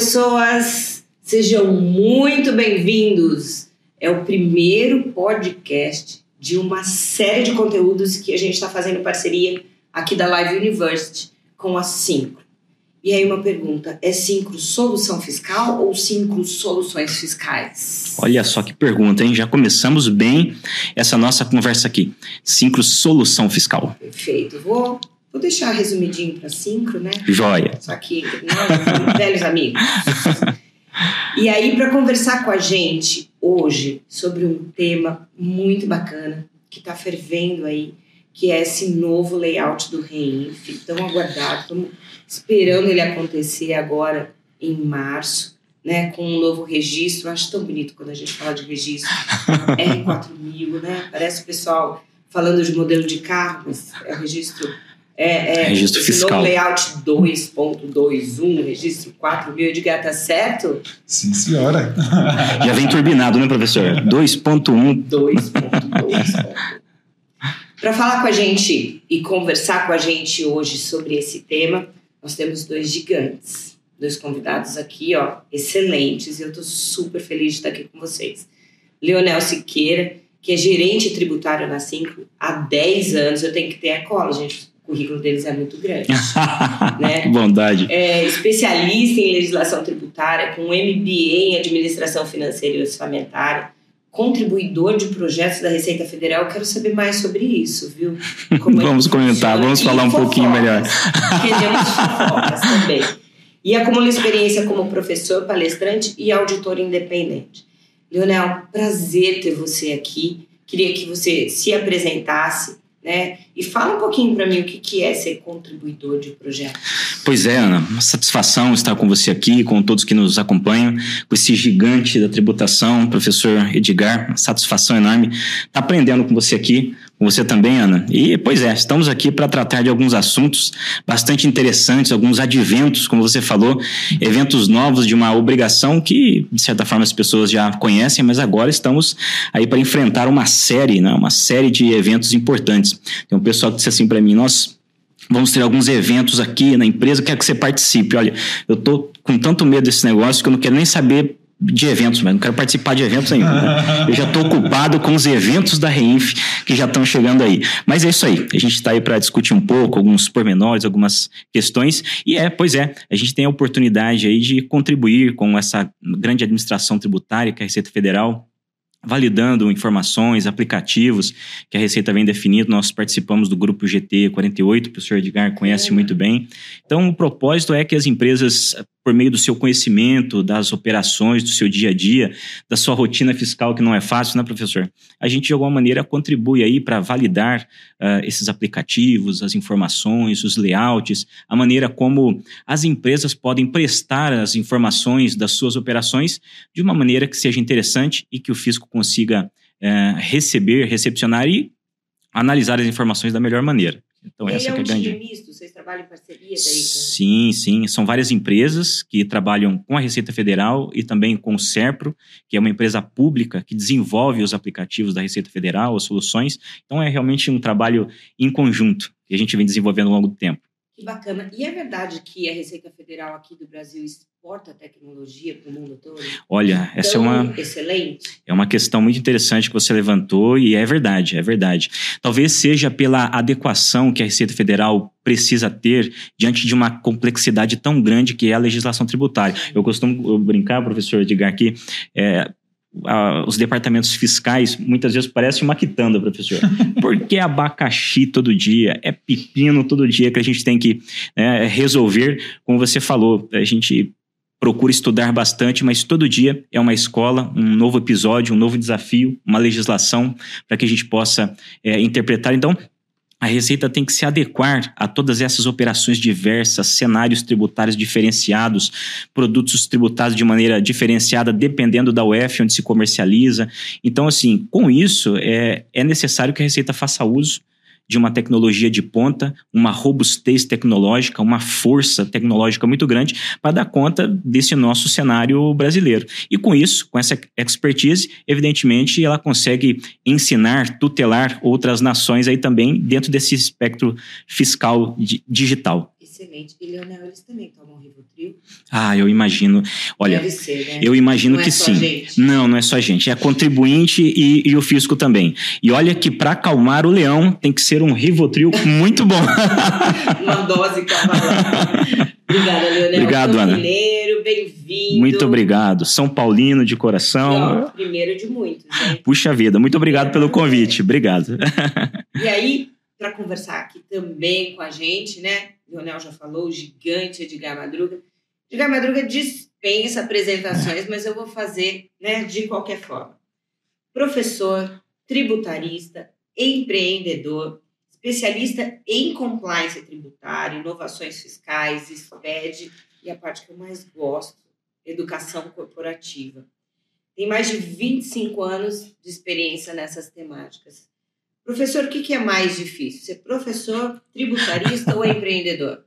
pessoas! Sejam muito bem-vindos! É o primeiro podcast de uma série de conteúdos que a gente está fazendo parceria aqui da Live University com a Syncro. E aí uma pergunta, é Syncro solução fiscal ou Syncro soluções fiscais? Olha só que pergunta, hein? Já começamos bem essa nossa conversa aqui. Syncro solução fiscal. Perfeito. Vou Vou deixar resumidinho para Syncro, né? Joia. Só que nós velhos amigos. E aí, para conversar com a gente hoje sobre um tema muito bacana que está fervendo aí, que é esse novo layout do REINF, tão aguardado, estamos esperando ele acontecer agora em março, né, com um novo registro. Eu acho tão bonito quando a gente fala de registro R4000, né? Parece o pessoal falando de modelo de carro, mas é o registro é, é, registro fiscal. layout 2.21, registro 4 mil, de gata certo? Sim, senhora. Já vem turbinado, né, professor? 2.1. 2.2. Para falar com a gente e conversar com a gente hoje sobre esse tema, nós temos dois gigantes, dois convidados aqui, ó, excelentes, e eu estou super feliz de estar aqui com vocês. Leonel Siqueira, que é gerente tributário na Cinco há 10 anos, eu tenho que ter a cola, gente, currículo deles é muito grande. né? Que bondade. É especialista em legislação tributária, com MBA em administração financeira e orçamentária, contribuidor de projetos da Receita Federal. Eu quero saber mais sobre isso, viu? Como é vamos comentar, vamos falar um pouquinho melhor. Queremos fofocas também. E acumula experiência como professor, palestrante e auditor independente. Leonel, prazer ter você aqui. Queria que você se apresentasse né? E fala um pouquinho para mim o que, que é ser contribuidor de projeto. Pois é, Ana, uma satisfação estar com você aqui, com todos que nos acompanham, com esse gigante da tributação, professor Edgar, uma satisfação enorme estar aprendendo com você aqui, com você também, Ana. E, pois é, estamos aqui para tratar de alguns assuntos bastante interessantes, alguns adventos, como você falou, eventos novos de uma obrigação que, de certa forma, as pessoas já conhecem, mas agora estamos aí para enfrentar uma série, né, uma série de eventos importantes. Tem um pessoal que disse assim para mim, nós vamos ter alguns eventos aqui na empresa, quero que você participe. Olha, eu estou com tanto medo desse negócio que eu não quero nem saber de eventos, mas não quero participar de eventos nenhum. Né? Eu já estou ocupado com os eventos da Reinf que já estão chegando aí. Mas é isso aí. A gente está aí para discutir um pouco, alguns pormenores, algumas questões. E é, pois é, a gente tem a oportunidade aí de contribuir com essa grande administração tributária que é a Receita Federal validando informações, aplicativos que a Receita vem definindo. Nós participamos do grupo GT 48, o professor Edgar conhece muito bem. Então, o propósito é que as empresas por meio do seu conhecimento, das operações, do seu dia a dia, da sua rotina fiscal, que não é fácil, né, professor? A gente, de alguma maneira, contribui aí para validar uh, esses aplicativos, as informações, os layouts, a maneira como as empresas podem prestar as informações das suas operações de uma maneira que seja interessante e que o fisco consiga uh, receber, recepcionar e analisar as informações da melhor maneira. Então, Ele essa é é a grande. Trabalham em parceria daí. Sim, sim. São várias empresas que trabalham com a Receita Federal e também com o SERPRO, que é uma empresa pública que desenvolve os aplicativos da Receita Federal, as soluções. Então, é realmente um trabalho em conjunto que a gente vem desenvolvendo ao longo do tempo. Que bacana. E é verdade que a Receita Federal aqui do Brasil exporta tecnologia para o mundo todo? Olha, essa é uma excelente. É uma questão muito interessante que você levantou e é verdade, é verdade. Talvez seja pela adequação que a Receita Federal precisa ter diante de uma complexidade tão grande que é a legislação tributária. Eu costumo brincar, professor Edgar, que é, os departamentos fiscais muitas vezes parece uma quitanda, professor. Porque é abacaxi todo dia, é pepino todo dia que a gente tem que né, resolver. Como você falou, a gente procura estudar bastante, mas todo dia é uma escola, um novo episódio, um novo desafio, uma legislação para que a gente possa é, interpretar. Então, a Receita tem que se adequar a todas essas operações diversas, cenários tributários diferenciados, produtos tributados de maneira diferenciada, dependendo da UF onde se comercializa. Então, assim, com isso, é, é necessário que a Receita faça uso de uma tecnologia de ponta, uma robustez tecnológica, uma força tecnológica muito grande para dar conta desse nosso cenário brasileiro. E com isso, com essa expertise, evidentemente, ela consegue ensinar, tutelar outras nações aí também dentro desse espectro fiscal digital. Excelente. E, Leonel, eles também tomam Rivotril? Ah, eu imagino. Olha, Deve ser, né? eu imagino Não é que só sim. gente? Não, não é só a gente. É contribuinte e, e o fisco também. E olha que para acalmar o leão tem que ser um Rivotril muito bom. Uma dose. Obrigada, Leonel. Obrigado, Ana. Bem-vindo. muito obrigado. São Paulino de coração. ó, primeiro de muitos, né? Puxa vida, muito obrigado pelo convite. Obrigado. E aí, para conversar aqui também com a gente, né? Leonel já falou, o gigante Edgar Madruga. Edgar Madruga dispensa apresentações, mas eu vou fazer né, de qualquer forma. Professor, tributarista, empreendedor, especialista em compliance tributário, inovações fiscais, SPED e a parte que eu mais gosto, educação corporativa. Tem mais de 25 anos de experiência nessas temáticas. Professor, o que é mais difícil? Ser professor, tributarista ou empreendedor?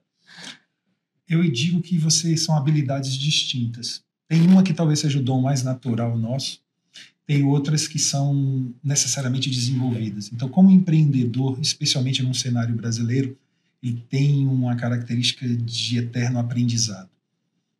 Eu digo que vocês são habilidades distintas. Tem uma que talvez seja o dom mais natural nosso, tem outras que são necessariamente desenvolvidas. Então, como empreendedor, especialmente num cenário brasileiro, ele tem uma característica de eterno aprendizado.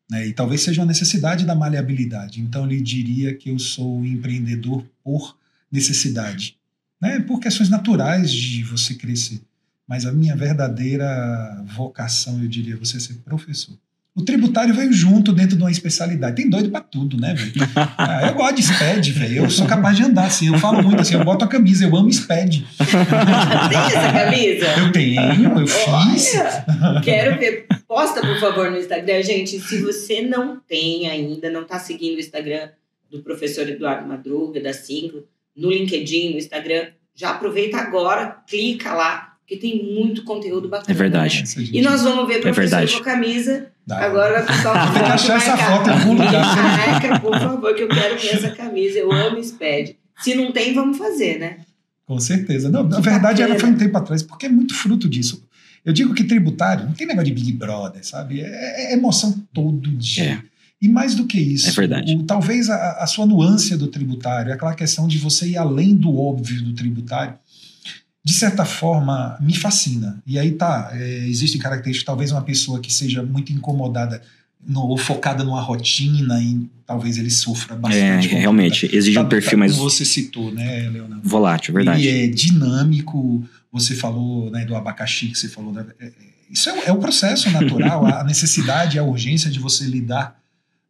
Né? E talvez seja uma necessidade da maleabilidade. Então, ele diria que eu sou empreendedor por necessidade, né? por questões naturais de você crescer. Mas a minha verdadeira vocação, eu diria, é você ser professor. O tributário veio junto dentro de uma especialidade. Tem doido pra tudo, né, velho? Ah, eu gosto de SPED, velho. Eu sou capaz de andar assim. Eu falo muito assim, eu boto a camisa, eu amo SPED. Tem essa camisa? Eu tenho, eu fiz. Olha, quero ver. Posta, por favor, no Instagram. Gente, se você não tem ainda, não está seguindo o Instagram do professor Eduardo Madruga, da Cinco, no LinkedIn, no Instagram, já aproveita agora, clica lá, porque tem muito conteúdo bacana. É verdade. né? Gente, E nós vamos ver o professor verdade. com a camisa. dá. Agora o pessoal Tem que achar essa marcar. foto em algum lugar. Marca, por favor, que eu quero ver essa camisa. Eu amo SPED. Se não tem, vamos fazer, né? Com certeza. Não, na verdade, ela foi um tempo atrás, porque é muito fruto disso. Eu digo que tributário não tem negócio de Big Brother, sabe? É, é emoção todo dia. É. E mais do que isso, É verdade. o- talvez a, a sua nuance do tributário, é aquela questão de você ir além do óbvio do tributário, de certa forma, me fascina. E aí tá, é, existem características, talvez uma pessoa que seja muito incomodada no- ou focada numa rotina, e talvez ele sofra É, bastante. com- realmente, exige um Tá- perfil tá, mais Como você citou, né, Leonardo? volátil, verdade. Ele é dinâmico. Você falou né, do abacaxi que você falou. né, é- é- isso é, o- é o processo natural, a necessidade, a urgência de você lidar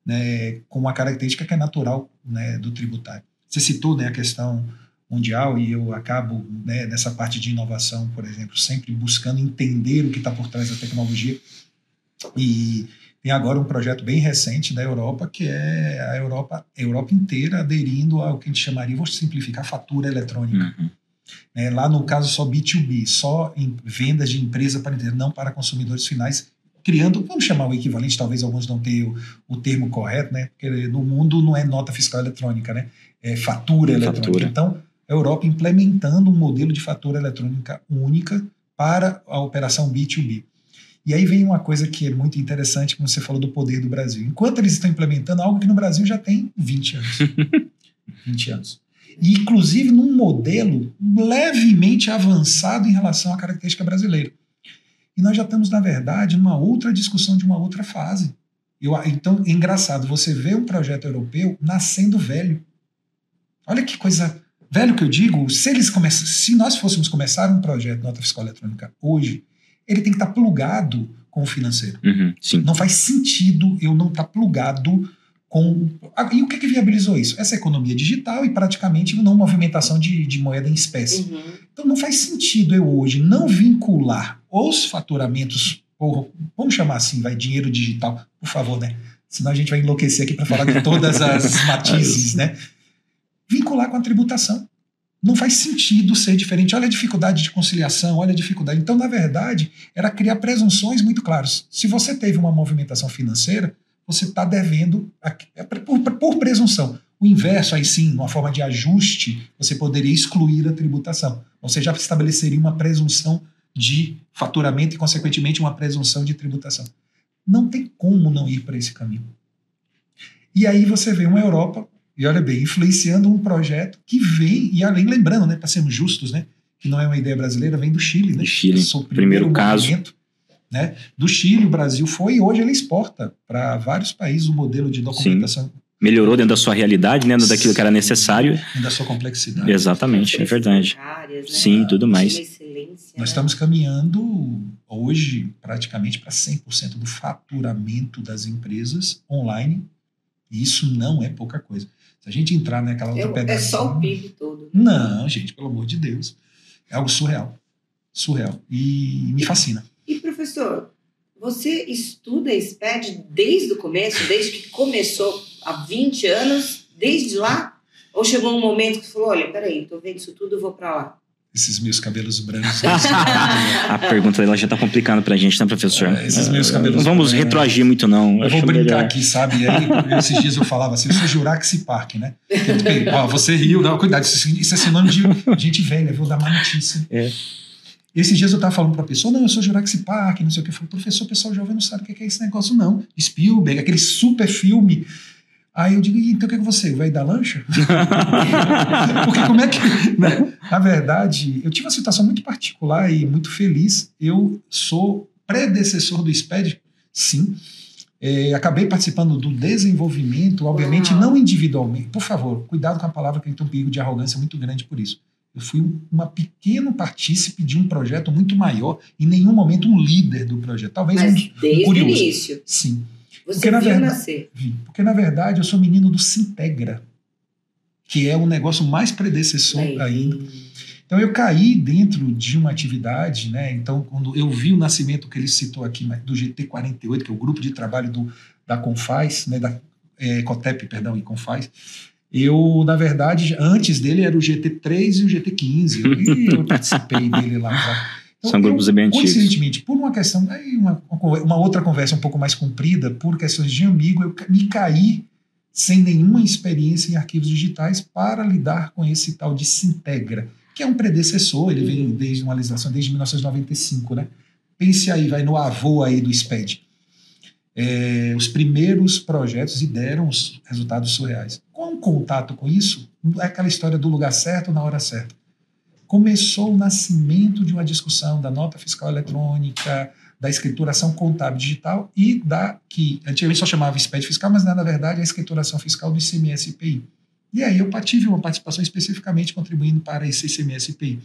né, com uma característica que é natural né, do tributário. Você citou né, a questão mundial e eu acabo né, nessa parte de inovação, por exemplo, sempre buscando entender o que está por trás da tecnologia. E tem agora um projeto bem recente da Europa, que é a Europa, a Europa inteira aderindo ao que a gente chamaria, vou simplificar, fatura eletrônica. Uhum. né? lá no caso só B2B, só em vendas de empresa para empresa, não para consumidores finais, criando, vamos chamar o equivalente, talvez alguns não tenham o, o termo correto, né? porque no mundo não é nota fiscal eletrônica, né? é fatura Fatura. eletrônica. Então, a Europa implementando um modelo de fatura eletrônica única para a operação B2B. E aí vem uma coisa que é muito interessante, como você falou do poder do Brasil. Enquanto eles estão implementando algo que no Brasil já tem 20 anos. 20 anos. E, inclusive, num modelo levemente avançado em relação à característica brasileira. E nós já estamos, na verdade, numa outra discussão de uma outra fase. Eu, então, é engraçado, você vê um projeto europeu nascendo velho. Olha que coisa. Velho que eu digo, se eles começam, se nós fôssemos começar um projeto de nota fiscal eletrônica hoje, ele tem que estar plugado com o financeiro. Uhum, sim. Não faz sentido eu não estar plugado com. E o que, que viabilizou isso? Essa economia digital e praticamente não movimentação de, de moeda em espécie. Uhum. Então não faz sentido eu hoje não vincular os faturamentos, por, vamos chamar assim, vai, dinheiro digital, por favor, né? Senão a gente vai enlouquecer aqui para falar de todas as matizes, né? Vincular com a tributação. Não faz sentido ser diferente. Olha a dificuldade de conciliação, olha a dificuldade. Então, na verdade, era criar presunções muito claras. Se você teve uma movimentação financeira, você está devendo é por, por presunção. O inverso, aí sim, uma forma de ajuste, você poderia excluir a tributação. Você já estabeleceria uma presunção de faturamento e, consequentemente, uma presunção de tributação. Não tem como não ir para esse caminho. E aí você vê uma Europa, e olha bem, influenciando um projeto que vem, e além, lembrando, né, para sermos justos, né, que não é uma ideia brasileira, vem do Chile. Né? Do Chile, Esse é o primeiro caso. movimento, Né? Do Chile, o Brasil foi e hoje ele exporta para vários países o modelo de documentação. Sim. Melhorou dentro da sua realidade, dentro daquilo que era necessário. Dentro da sua complexidade. Exatamente, é verdade. Né? Sim, tudo mais. Nós né? estamos caminhando hoje praticamente para 100% do faturamento das empresas online. E isso não é pouca coisa. Se a gente entrar naquela outra é, pedacinho... É só o PIB todo. Não, gente, pelo amor de Deus. É algo surreal. Surreal. E me fascina. E, professor, você estuda SPED desde o começo, desde que começou há 20 anos, desde lá? Ou chegou um momento que você falou, olha, peraí, tô vendo isso tudo, eu vou para lá? Esses meus cabelos brancos. a pergunta dela já tá complicando pra gente, né, professor? É, esses meus cabelos Não vamos brancos. retroagir muito, não. Eu, vou brincar melhor. aqui, sabe? E aí, esses dias eu falava assim, eu sou Juraxi Park, né? Ó, você riu, não, cuidado, isso é sinônimo de gente velha, vou dar má notícia. É. Esses dias eu estava falando para a pessoa, não, eu sou Jurassic Park, não sei o que. Eu falei, professor, o pessoal jovem não sabe o que é esse negócio, não. Spielberg, aquele super filme Aí eu digo, então o que é que você, o velho da lancha? Porque como é que. Né? Na verdade, eu tive uma situação muito particular e muito feliz. Eu sou predecessor do SPED, sim. É, acabei participando do desenvolvimento, obviamente não individualmente. Por favor, cuidado com a palavra que tem um perigo de arrogância muito grande por isso. Eu fui um uma pequeno partícipe de um projeto muito maior, em nenhum momento um líder do projeto. Talvez Mas um, desde um curioso. o início. Sim. Você porque, viu verdade, nascer. Vi, porque, na verdade, eu sou menino do Sintegra, que é um negócio mais predecessor ainda. Então, eu caí dentro de uma atividade, né? Então, quando eu vi o nascimento que ele citou aqui, do GT48, que é o grupo de trabalho do, da Confaz, né? Da é, Cotep, perdão, e Confaz, eu, na verdade, antes dele era o GT3 e o GT15. Eu, eu participei dele lá. Então, São grupos bem antigos. Coincidentemente, por uma questão, uma, uma outra conversa um pouco mais comprida, por questões de amigo, eu me caí sem nenhuma experiência em arquivos digitais para lidar com esse tal de Sintegra, que é um predecessor, ele vem uhum. desde uma legislação desde 1995, né? Pense aí, vai no avô aí do SPED. É, os primeiros projetos e deram os resultados surreais. Com contato com isso, é aquela história do lugar certo na hora certa começou o nascimento de uma discussão da nota fiscal eletrônica, da escrituração contábil digital e da que antigamente só chamava SPED fiscal, mas na verdade é a escrituração fiscal do ICMS IPI. E aí eu tive uma participação especificamente contribuindo para esse ICMS IPI.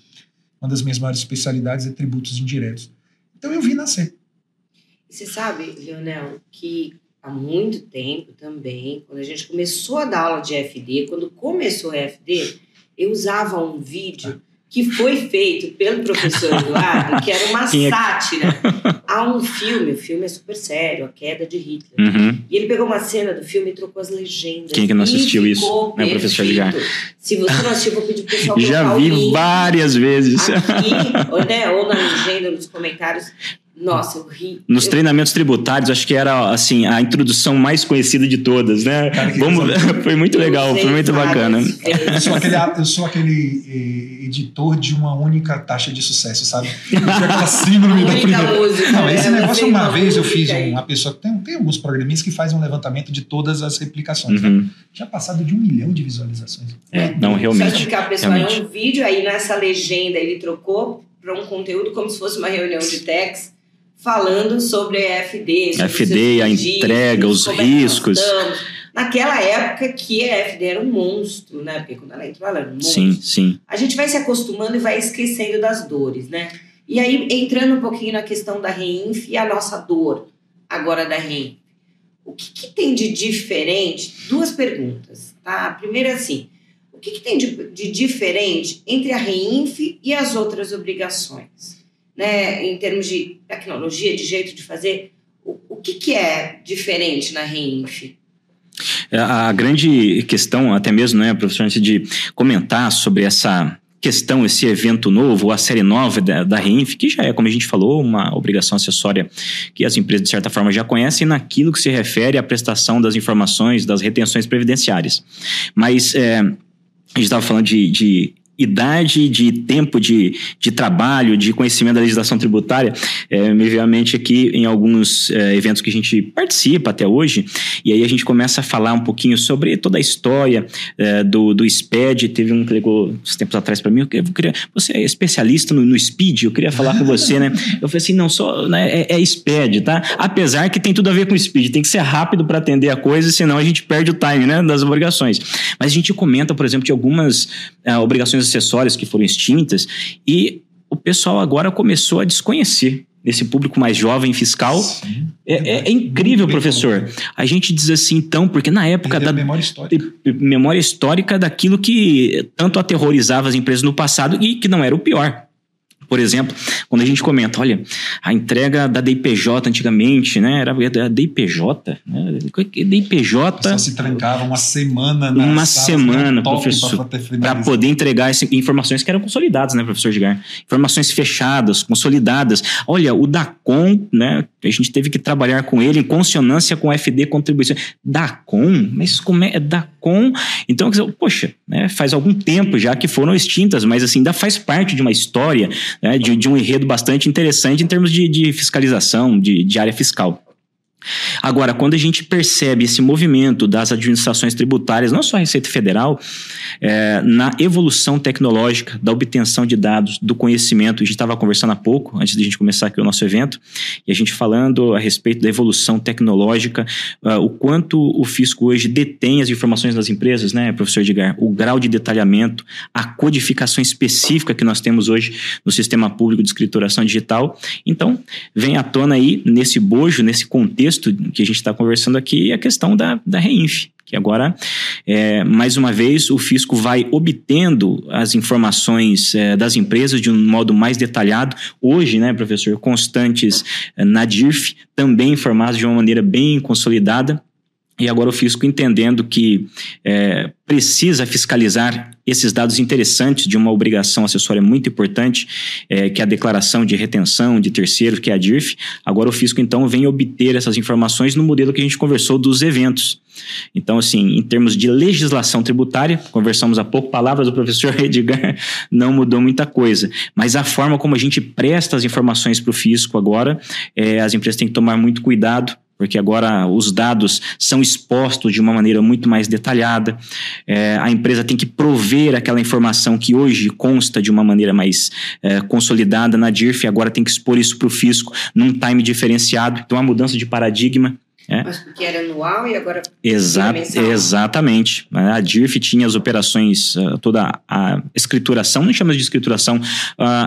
Uma das minhas maiores especialidades é tributos indiretos. Então eu vi nascer. Você sabe, Leonel, que há muito tempo também, quando a gente começou a dar aula de FD, quando começou a FD, eu usava um vídeo que foi feito pelo professor Eduardo, que era uma sátira a um filme. O filme é super sério, A Queda de Hitler. Uhum. E ele pegou uma cena do filme e trocou as legendas. Quem que não assistiu isso? É o professor Edgar. Se você não assistiu, vou pedir pro pessoal Já vi várias vezes. Aqui, ou, né, ou na legenda, nos comentários. Nossa, eu ri. Nos eu... treinamentos tributários, acho que era assim a introdução mais conhecida de todas, né? Cara, Vamos... foi muito legal, foi muito bacana. Eu sou aquele, eu sou aquele eh, editor de uma única taxa de sucesso, sabe? Aquela síndrome da primeira. Música, Não, esse negócio uma vez eu fiz uma pessoa. Tem, tem alguns programinhas que fazem um levantamento de todas as replicações. Né? Uhum. Já passado de um milhão de visualizações. É, não, realmente. Só que a pessoa realmente. é um vídeo, aí nessa legenda ele trocou para um conteúdo como se fosse uma reunião de text falando sobre a FD. Sobre FD, a entrega, os é riscos. Naquela época que a FD era um monstro, né? Porque quando ela entrou, ela era um monstro. Sim, sim. A gente vai se acostumando e vai esquecendo das dores, né? E aí, entrando um pouquinho na questão da REINF e a nossa dor agora da REINF. O que, que tem de diferente? Duas perguntas, tá? A primeira é assim, o que, que tem de, de diferente entre a REINF e as outras obrigações? Né, em termos de tecnologia, de jeito de fazer, o, o que, que é diferente na REINF? É, a grande questão, até mesmo, né, professor, antes de comentar sobre essa questão, esse evento novo, a série nova da, da REINF, que já é, como a gente falou, uma obrigação acessória que as empresas, de certa forma, já conhecem naquilo que se refere à prestação das informações das retenções previdenciárias. Mas é, a gente estava falando de, de idade, de tempo de, de trabalho, de conhecimento da legislação tributária, é, me veio à mente aqui em alguns é, eventos que a gente participa até hoje, e aí a gente começa a falar um pouquinho sobre toda a história é, do, do SPED. Teve um que ligou uns tempos atrás para mim, eu queria, você é especialista no, no SPED, eu queria falar com você, né? Eu falei assim, não, só né, é, é SPED, tá? Apesar que tem tudo a ver com SPED, tem que ser rápido para atender a coisa, senão a gente perde o time, né, das obrigações. Mas a gente comenta, por exemplo, de algumas é, obrigações acessórias que foram extintas e o pessoal agora começou a desconhecer esse público mais jovem fiscal. É, é, é, incrível, professor. A gente diz assim, então, porque na época da memória histórica. memória histórica daquilo que tanto aterrorizava as empresas no passado e que não era o pior. Por exemplo, quando a gente comenta, olha, a entrega da DIPJ antigamente, né? Era a DIPJ, né? DIPJ. Só se trancava uma semana na Uma semana, professor, para poder entregar esse, informações que eram consolidadas, né, professor Edgar? Informações fechadas, consolidadas. Olha, o DACOM, né? A gente teve que trabalhar com ele em consonância com o FD contribuição. DACOM? Mas como é? é DACOM? Então, poxa, né? faz algum tempo já que foram extintas, mas assim, ainda faz parte de uma história né, de, de, um enredo bastante interessante em termos de, de fiscalização, de, de área fiscal. Agora, quando a gente percebe esse movimento das administrações tributárias, não só a Receita Federal, é, na evolução tecnológica da obtenção de dados, do conhecimento, a gente estava conversando há pouco, antes de a gente começar aqui o nosso evento, e a gente falando a respeito da evolução tecnológica, uh, o quanto o fisco hoje detém as informações das empresas, né, professor Edgar? O grau de detalhamento, a codificação específica que nós temos hoje no sistema público de escrituração digital. Então, vem à tona aí, nesse bojo, nesse contexto, contexto que a gente está conversando aqui, a questão da, da REINF, que agora, é, mais uma vez, o fisco vai obtendo as informações é, das empresas de um modo mais detalhado. Hoje, né, professor, constantes é, na DIRF, também informados de uma maneira bem consolidada. E agora o fisco entendendo que é, precisa fiscalizar esses dados interessantes de uma obrigação acessória muito importante, é, que é a declaração de retenção de terceiros, que é a DIRF. Agora o fisco, então, vem obter essas informações no modelo que a gente conversou dos eventos. Então, assim, em termos de legislação tributária, conversamos há pouco, palavras do professor Edgar, não mudou muita coisa. Mas a forma como a gente presta as informações para o fisco agora, é, as empresas têm que tomar muito cuidado porque agora os dados são expostos de uma maneira muito mais detalhada. É, a empresa tem que prover aquela informação que hoje consta de uma maneira mais é, consolidada na DIRF, agora tem que expor isso para o fisco num time diferenciado. Então, a mudança de paradigma é. Mas porque era anual e agora Exa Exatamente. A DIRF tinha as operações, uh, toda a escrituração, não chama de escrituração, uh,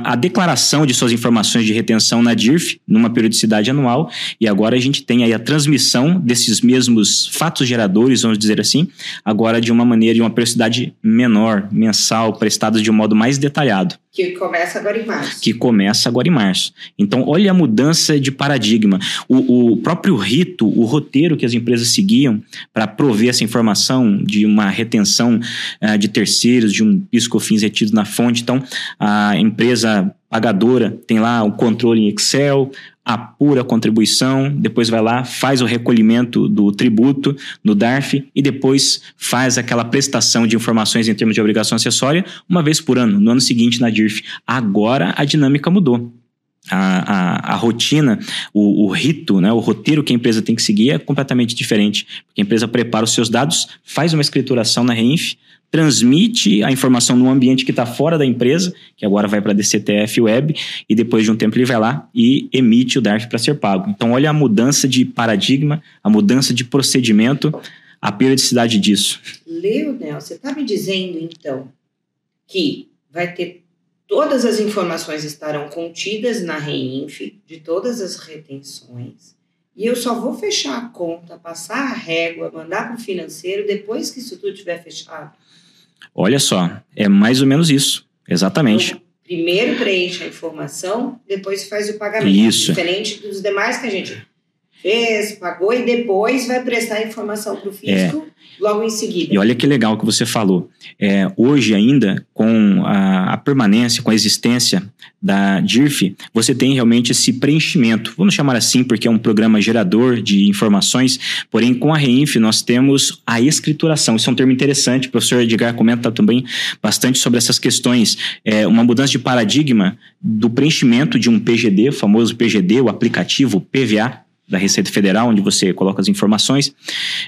a declaração de suas informações de retenção na DIRF, numa periodicidade anual, e agora a gente tem aí a transmissão desses mesmos fatos geradores, vamos dizer assim, agora de uma maneira, de uma periodicidade menor, mensal, prestados de um modo mais detalhado. Que começa agora em março. Que começa agora em março. Então, olha a mudança de paradigma. O, o próprio rito, o roteiro que as empresas seguiam para prover essa informação de uma retenção uh, de terceiros, de um piscofins retido na fonte. Então, a empresa pagadora tem lá o controle em Excel, apura a contribuição, depois vai lá, faz o recolhimento do tributo no DARF e depois faz aquela prestação de informações em termos de obrigação acessória uma vez por ano, no ano seguinte na DIRF. Agora a dinâmica mudou. A, a, a, rotina, o, o, rito, né, o roteiro que a empresa tem que seguir é completamente diferente. Porque a empresa prepara os seus dados, faz uma escrituração na REINF, transmite a informação no ambiente que está fora da empresa, que agora vai para a DCTF Web, e depois de um tempo ele vai lá e emite o DARF para ser pago. Então, olha a mudança de paradigma, a mudança de procedimento, a periodicidade disso. Leonel, você está me dizendo, então, que vai ter todas as informações estarão contidas na REINF, de todas as retenções, e eu só vou fechar a conta, passar a régua, mandar para o financeiro depois que isso tudo estiver fechado. Olha só, é mais ou menos isso. Exatamente. Então, primeiro preenche a informação, depois faz o pagamento. Isso. Diferente dos demais que a gente. Fez, pagou e depois vai prestar informação para o fisco logo em seguida. E olha que legal que você falou. É, hoje ainda, com a, a, permanência, com a existência da DIRF, você tem realmente esse preenchimento. Vamos chamar assim, porque é um programa gerador de informações, porém com a REINF nós temos a escrituração. Isso é um termo interessante, o professor Edgar comenta também bastante sobre essas questões. É uma mudança de paradigma do preenchimento de um PGD, o famoso PGD, o aplicativo PVA, da Receita Federal, onde você coloca as informações.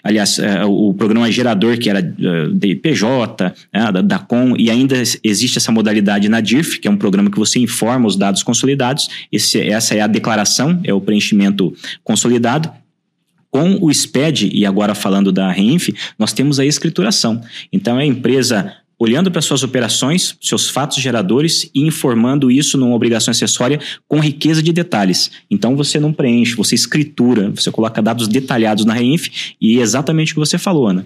Aliás, é, o programa gerador, que era é, de PJ, né, da, da COM, e ainda existe essa modalidade na DIRF, que é um programa que você informa os dados consolidados. Esse, essa é a declaração, é o preenchimento consolidado. Com o SPED, e agora falando da REINF, nós temos a escrituração. Então, é a empresa olhando para suas operações, seus fatos geradores e informando isso numa obrigação acessória com riqueza de detalhes. Então você não preenche, você escritura, você coloca dados detalhados na Reinf e é exatamente o que você falou, Ana.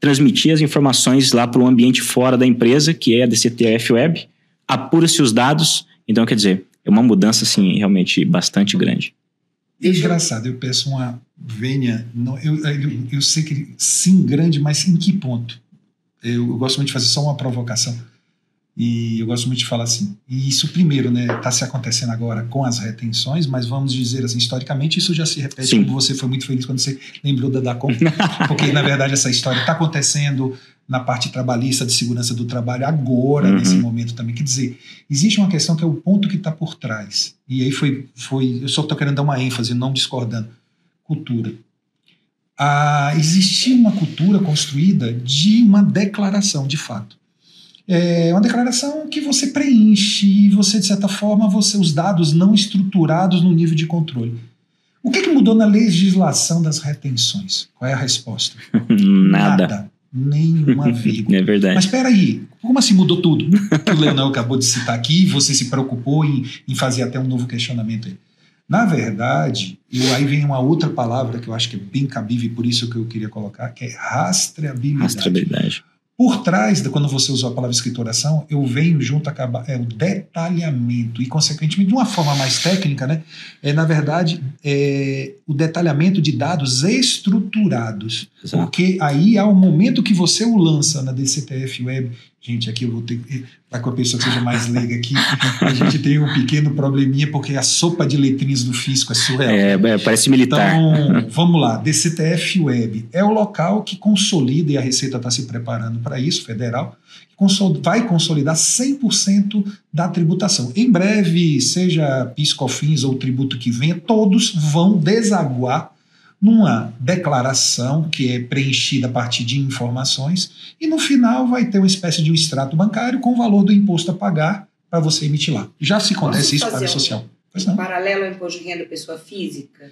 Transmitir as informações lá para o ambiente fora da empresa, que é a DCTF Web, apura-se os dados. Então, quer dizer, é uma mudança assim, realmente bastante grande. É engraçado, eu peço uma vênia. Não, eu, eu, eu sei que sim, grande, mas em que ponto? Eu, eu gosto muito de fazer só uma provocação. E eu gosto muito de falar assim, e isso primeiro, né, está se acontecendo agora com as retenções, mas vamos dizer assim, historicamente isso já se repete, Sim. como você foi muito feliz quando você lembrou da DACOM, porque na verdade essa história está acontecendo na parte trabalhista de segurança do trabalho agora, uhum. nesse momento também. Quer dizer, existe uma questão que é o ponto que está por trás, e aí foi, foi eu só estou querendo dar uma ênfase, não discordando, cultura a existir uma cultura construída de uma declaração, de fato. É uma declaração que você preenche e você, de certa forma, você os dados não estruturados no nível de controle. O que, que mudou na legislação das retenções? Qual é a resposta? Nada. Nada. Nenhuma vírgula. É verdade. Mas espera aí, como assim mudou tudo? que o Leonel acabou de citar aqui e você se preocupou em, em fazer até um novo questionamento aí. Na verdade, e aí vem uma outra palavra que eu acho que é bem cabível e por isso que eu queria colocar, que é rastreabilidade. Rastreabilidade. Por trás, de, quando você usou a palavra escrituração, eu venho junto a é, o detalhamento e, consequentemente, de uma forma mais técnica, né, é, na verdade, é, o detalhamento de dados estruturados. Exato. Porque aí há o momento que você o lança na DCTF Web Gente, aqui eu vou ter que. Para que a pessoa seja mais leiga aqui, a gente tem um pequeno probleminha, porque a sopa de letrinhas do fisco é surreal. É, é parece militar. Então, vamos lá. DCTF Web é o local que consolida, e a Receita está se preparando para isso, federal, vai consolidar 100% da tributação. Em breve, seja PIS, COFINS ou tributo que venha, todos vão desaguar numa declaração que é preenchida a partir de informações e no final vai ter uma espécie de um extrato bancário com o valor do imposto a pagar para você emitir lá. Já se acontece isso para o social. Pois não. Paralelo ao imposto de renda pessoa física,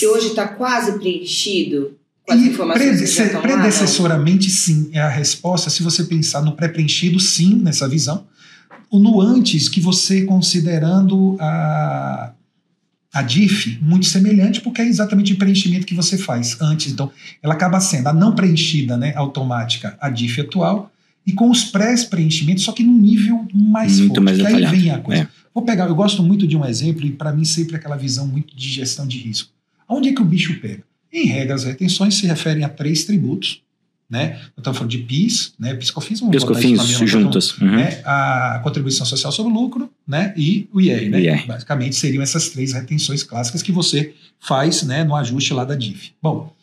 que hoje está quase preenchido com as e informações que já Predecessoramente, lá, sim, é a resposta. Se você pensar no pré-preenchido, sim, nessa visão. No antes, que você considerando a, a DIF muito semelhante, porque é exatamente o preenchimento que você faz antes. Então, ela acaba sendo a não preenchida, né, automática, a DIF atual, e com os pré-preenchimentos, só que num nível mais muito forte. Mais aí vem a coisa. É. Vou pegar, eu gosto muito de um exemplo, e para mim sempre aquela visão muito de gestão de risco. Onde é que o bicho pega? Em regra, as retenções se referem a três tributos, né? Estamos falando de PIS, né? PIS COFINS, PIS COFINS juntas, então, uhum. né? a contribuição social sobre o lucro, né? E o IR, né? IR. Basicamente seriam essas três retenções clássicas que você faz, né? No ajuste lá da DIF. Bom,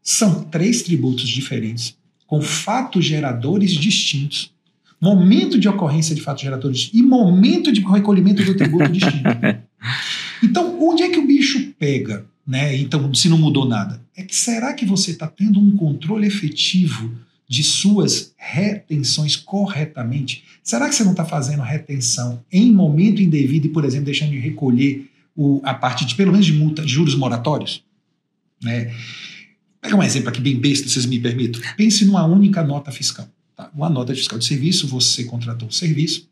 são três tributos diferentes com fatos geradores distintos, momento de ocorrência de fatos geradores e momento de recolhimento do tributo distinto. Então, onde é que o bicho pega? Né? Então, se não mudou nada, é que será que você está tendo um controle efetivo de suas retenções corretamente? Será que você não está fazendo retenção em momento indevido e, por exemplo, deixando de recolher o, a parte de pelo menos de multa, de juros moratórios? Né? Pega um exemplo aqui bem besta, vocês me permitem. Pense numa única nota fiscal. Tá? Uma nota fiscal de serviço, você contratou um serviço,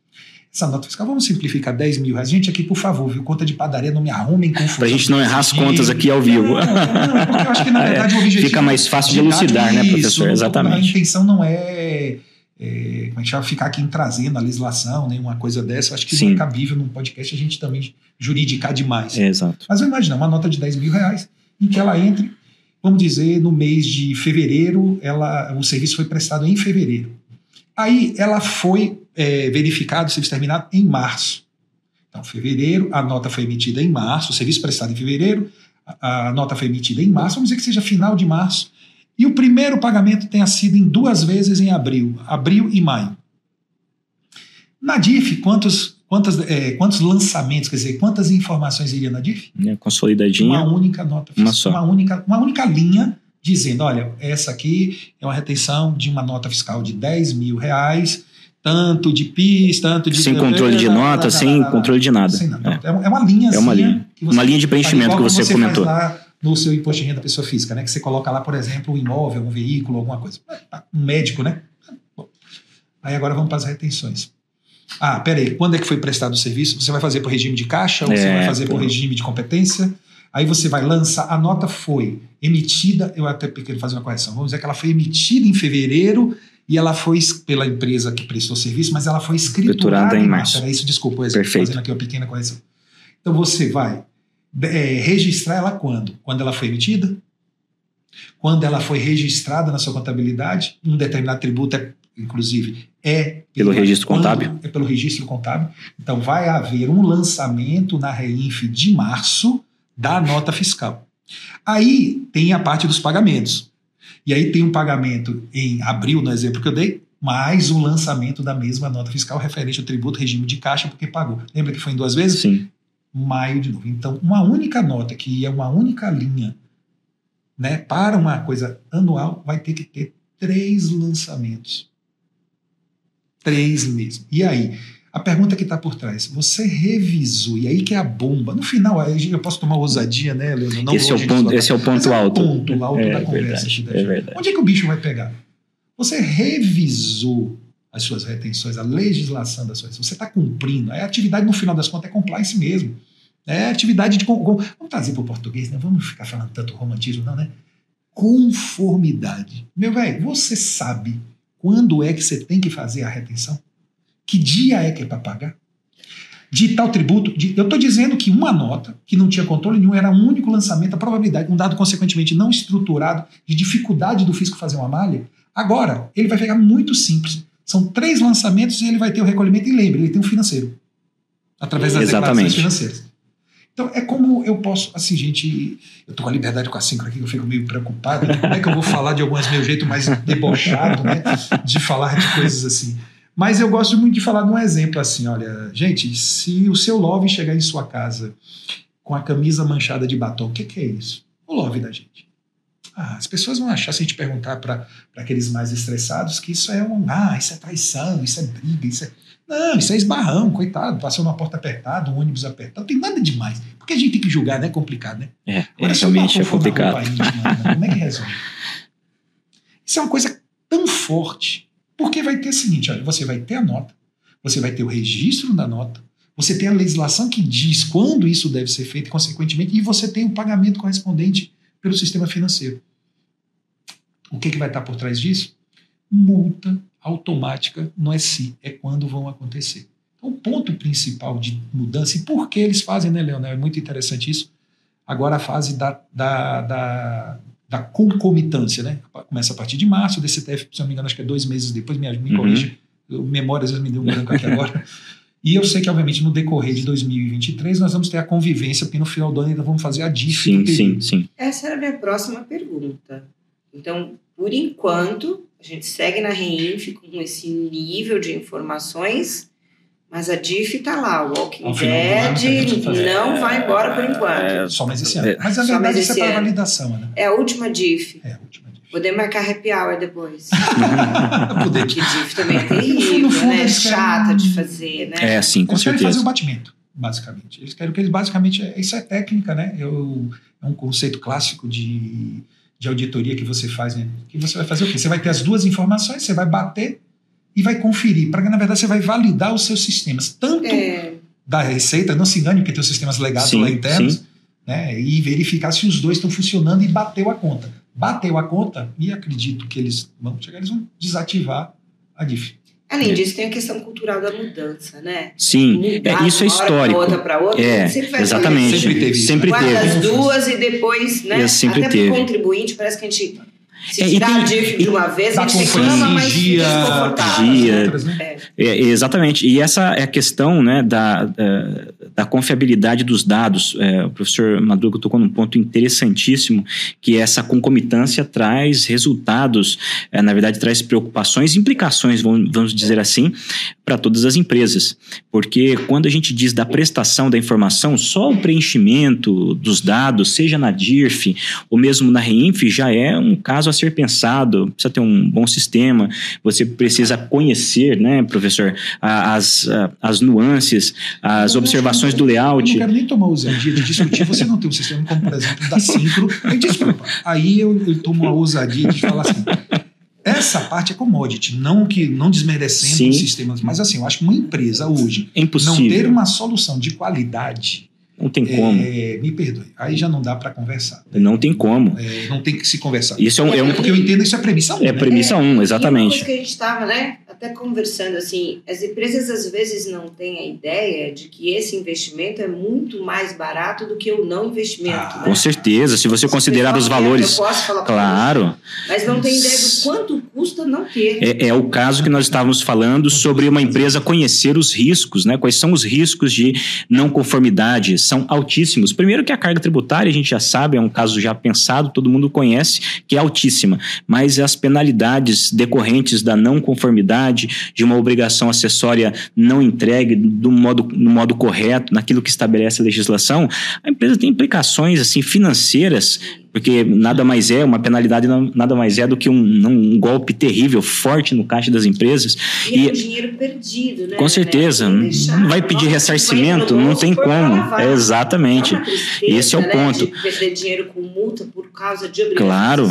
essa nota fiscal, vamos simplificar 10 mil reais. Gente, aqui, por favor, viu? Conta de padaria, não me arrumem confusão. Para a gente não errar as contas aqui ao vivo. Não, não, porque eu acho que, na verdade, é, o objetivo... Fica mais fácil de elucidar, né, professor? Exatamente. A intenção não é, é, é que chama? ficar aqui trazendo a legislação, né, uma coisa dessa, acho que Sim. não é cabível num podcast a gente também juridicar demais. É, exato. Mas eu imagino, uma nota de 10 mil reais, em que ela entre, vamos dizer, no mês de fevereiro, ela, o serviço foi prestado em fevereiro. Aí ela foi é, verificado, o serviço terminado em março. Então, fevereiro, a nota foi emitida em março, o serviço prestado em fevereiro, a, a nota foi emitida em março, vamos dizer que seja final de março, e o primeiro pagamento tenha sido em duas vezes em abril, abril e maio. Na DIF, quantos, quantas, é, quantos lançamentos, quer dizer, quantas informações iria na DIF? É, consolidadinha. Uma única nota Uma fiscal, só. uma única, uma única linha dizendo, olha, essa aqui é uma retenção de uma nota fiscal de 10 mil reais, tanto de PIS, tanto de... Sem controle de nota, sem controle de nada. Sem nada. É. É uma- é uma linha É uma linha. que você Uma linha de preenchimento que você comentou. no seu imposto de renda da pessoa física, né? Que você coloca lá, por exemplo, um imóvel, um veículo, alguma coisa. Um médico, né? Bom. Aí agora vamos para as retenções. Ah, peraí, quando é que foi prestado o serviço? Você vai fazer por regime de caixa ou você É, vai fazer por regime de competência? Aí você vai lançar, a nota foi emitida, eu até quero fazer uma correção, vamos dizer que ela foi emitida em fevereiro e ela foi pela empresa que prestou serviço, mas ela foi escriturada Escriturada em março. Era isso, desculpa, eu Perfeito. fazendo aqui uma pequena correção. Então você vai é, registrar ela quando? Quando ela foi emitida? Quando ela foi registrada na sua contabilidade, um determinado tributo, é, inclusive, é Pelo registro quando- contábil? É pelo registro contábil. Então vai haver um lançamento na Reinf de março da nota fiscal. Aí tem a parte dos pagamentos. E aí tem um pagamento em abril, no exemplo que eu dei, mais o lançamento da mesma nota fiscal referente ao tributo regime de caixa, porque pagou. Lembra que foi em duas vezes? Sim. maio de novo. Então, uma única nota, que é uma única linha, né, para uma coisa anual, vai ter que ter três lançamentos. Três mesmo. E aí? A pergunta que está por trás, você revisou, e aí que é a bomba. No final, eu posso tomar ousadia, né, Leandro? Não esse, é o ponto, esse é o ponto é o alto. ponto alto é, da conversa verdade, da é gente. verdade. Onde é que o bicho vai pegar? Você revisou as suas retenções, a legislação das suas Você está cumprindo. A atividade, no final das contas, é compliance mesmo. É atividade de. Vamos trazer para o português, né? Vamos ficar falando tanto romantismo, não, né? Conformidade. Meu velho, você sabe quando é que você tem que fazer a retenção? Que dia é que é para pagar? De tal tributo, de- eu estou dizendo que uma nota que não tinha controle nenhum era um único lançamento, a probabilidade, um dado consequentemente não estruturado, de dificuldade do fisco fazer uma malha, agora ele vai pegar muito simples. São três lançamentos e ele vai ter o recolhimento, e lembre, ele tem um financeiro. Através das Exatamente. declarações financeiras. Então, é como eu posso, assim, gente, eu tô com a liberdade com a síncro aqui, eu fico meio preocupado, como é que eu vou falar de algumas meu jeito mais debochado, né, de falar de coisas assim. Mas eu gosto muito de falar de um exemplo assim, olha, gente, se o seu love chegar em sua casa com a camisa manchada de batom, o que, que é isso? O love da gente. Ah, as pessoas vão achar, se a gente perguntar para aqueles mais estressados, que isso é um, ah, isso é traição, isso é briga, isso é... Não, isso é esbarrão, coitado, passou numa porta apertada, um ônibus apertado, não tem nada demais. Porque a gente tem que julgar, né? É complicado, né? É, é Agora, realmente é na complicado. íntima, né, como é que resolve? Isso é uma coisa tão forte, porque vai ter o seguinte: olha, você vai ter a nota, você vai ter o registro da nota, você tem a legislação que diz quando isso deve ser feito, consequentemente, e você tem o pagamento correspondente pelo sistema financeiro. O que, que vai estar por trás disso? Multa automática no SI, é quando vão acontecer. Então, o ponto principal de mudança, e por que eles fazem, né, Leonel? É muito interessante isso. Agora a fase da, da, da, da concomitância, né? Começa a partir de março, o DCTF, se não me engano, acho que é dois meses depois, me, me Uhum. corrija, eu- memória às vezes me deu um branco aqui agora. E eu sei que, obviamente, no decorrer de 2023, nós vamos ter a convivência, porque no final do ano ainda vamos fazer a DIF Sim, sim, sim. Essa era a minha próxima pergunta. Então, por enquanto, a gente segue na REINF com esse nível de informações, mas a DIF está lá, o Walking a gente Dead fazer. não vai embora por enquanto. Só mais esse ano. É. Mas, na Só verdade, isso é para ano. validação, né? É a última DIF. É a última DIF. Poder marcar happy hour depois. Poder. Que DIF também é No fundo, terrível, no fundo, né? eles querem- Chata de fazer, né? É, sim, com eles querem fazer certeza. o batimento, basicamente. Eles querem que eles basicamente. Isso é técnica, né? Eu, é um conceito clássico de, de auditoria que você faz, né? Que você vai fazer o quê? Você vai ter as duas informações, você vai bater e vai conferir. Para que, na verdade, você vai validar os seus sistemas. Tanto É, da Receita, não se engane, porque tem os sistemas legados Sim, lá internos, sim. né? E verificar se os dois estão funcionando e bateu a conta. Bateu a conta, e acredito que eles vão chegar, eles vão desativar a DIF. Além disso, tem a questão cultural da mudança, né? Sim, Mudar é, isso é de uma hora histórico. Outra para outra, É, sempre exatamente. Sempre teve isso. Sempre Guarda teve. as duas e depois, né? É, sempre Até teve. contribuinte, parece que a gente se É, e tirar tem- a DIF de uma vez, a gente reclama, mas dia, desconfortável. dia. né? É. É, exatamente. E essa é a questão né, da, da, da confiabilidade dos dados. É, o professor Madruga tocou num ponto interessantíssimo, que essa concomitância traz resultados, é, na verdade, traz preocupações, implicações, vamos, vamos dizer assim, para todas as empresas. Porque quando a gente diz da prestação da informação, só o preenchimento dos dados, seja na DIRF ou mesmo na REINF, já é um caso a ser pensado. Precisa ter um bom sistema, você precisa conhecer, né, professor, as, as nuances, as Eu observações do Eu layout. não quero nem tomar ousadia de discutir. Você não tem um sistema como, por exemplo, da Simpro. Aí, desculpa. Aí eu, eu tomo a ousadia de falar assim. Essa parte é commodity, não que não desmerecendo Sim. os sistemas, mas assim, eu acho que uma empresa hoje É não ter uma solução de qualidade, Não tem como. é, me perdoe, aí já não dá para conversar. Não tem como. É, não tem que se conversar. Isso é um. É, um- Porque eu entendo isso é premissa um, é né? premissa 1, um, E exatamente. coisa que a gente estava, né, até conversando, assim, as empresas às vezes não têm a ideia de que esse investimento é muito mais barato do que o não investimento. Ah, né? Com certeza, se você As considerar os falam, valores. Eu posso falar Claro. Mas não tem ideia do quanto custa não ter. É, é o caso que nós estávamos falando sobre uma empresa conhecer os riscos, né? Quais são os riscos de não conformidade? São altíssimos. Primeiro que a carga tributária, a gente já sabe, é um caso já pensado, todo mundo conhece, que é altíssima. Mas as penalidades decorrentes da não conformidade, de uma obrigação acessória não entregue do modo, no modo correto, naquilo que estabelece a legislação, a empresa tem implicações assim financeiras porque nada mais é, uma penalidade nada mais é do que um, um golpe terrível, forte no caixa das empresas. E, E- é um dinheiro perdido, né? Com certeza, Né? Não vai pedir nossa, ressarcimento, não tem como. É exatamente. É tristeza, Esse é o né, ponto. De perder dinheiro com multa por causa de Claro.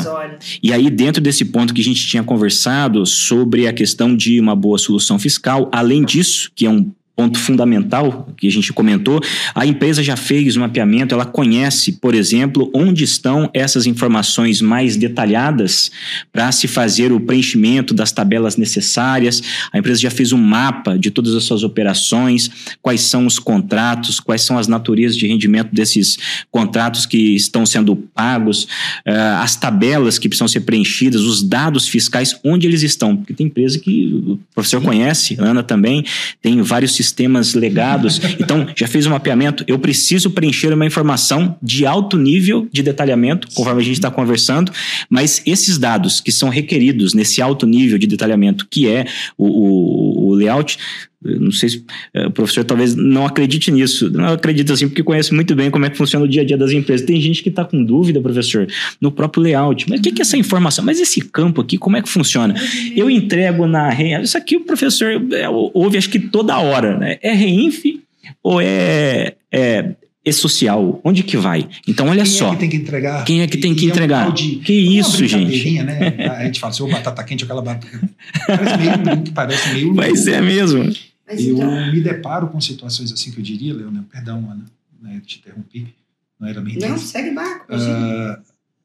E aí, dentro desse ponto que a gente tinha conversado sobre a questão de uma boa solução fiscal, além disso, que é um ponto fundamental que a gente comentou, a empresa já fez um mapeamento, ela conhece, por exemplo, onde estão essas informações mais detalhadas para se fazer o preenchimento das tabelas necessárias. A empresa já fez um mapa de todas as suas operações, quais são os contratos, quais são as naturezas de rendimento desses contratos que estão sendo pagos, eh, as tabelas que precisam ser preenchidas, os dados fiscais, onde eles estão. Porque tem empresa que o professor conhece, Ana também, tem vários sistemas legados. Então, já fez um mapeamento. Eu preciso preencher uma informação de alto nível de detalhamento, conforme a gente está conversando, mas esses dados que são requeridos nesse alto nível de detalhamento, que é o, o, o layout, não sei se eh, o professor talvez não acredite nisso. Não acredito assim, porque conhece muito bem como é que funciona o dia a dia das empresas. Tem gente que está com dúvida, professor, no próprio layout. Mas o que, que é essa informação? Mas esse campo aqui, como é que funciona? Eu entrego na REINF. Isso aqui o professor é, ouve, acho que toda hora, né? É REINF ou é, é, é social? Onde que vai? Então, olha Quem só. é que tem que entregar? Quem é que tem que é um entregar? tal de- Que é isso, gente? Né? A gente fala assim, ô batata quente, aquela batata. Parece meio parece meio. Mas é mesmo. Mas Eu então, me deparo com situações assim que eu diria, Leona, perdão, Ana, né, te interrompi, não era bem não, segue barco. Ah,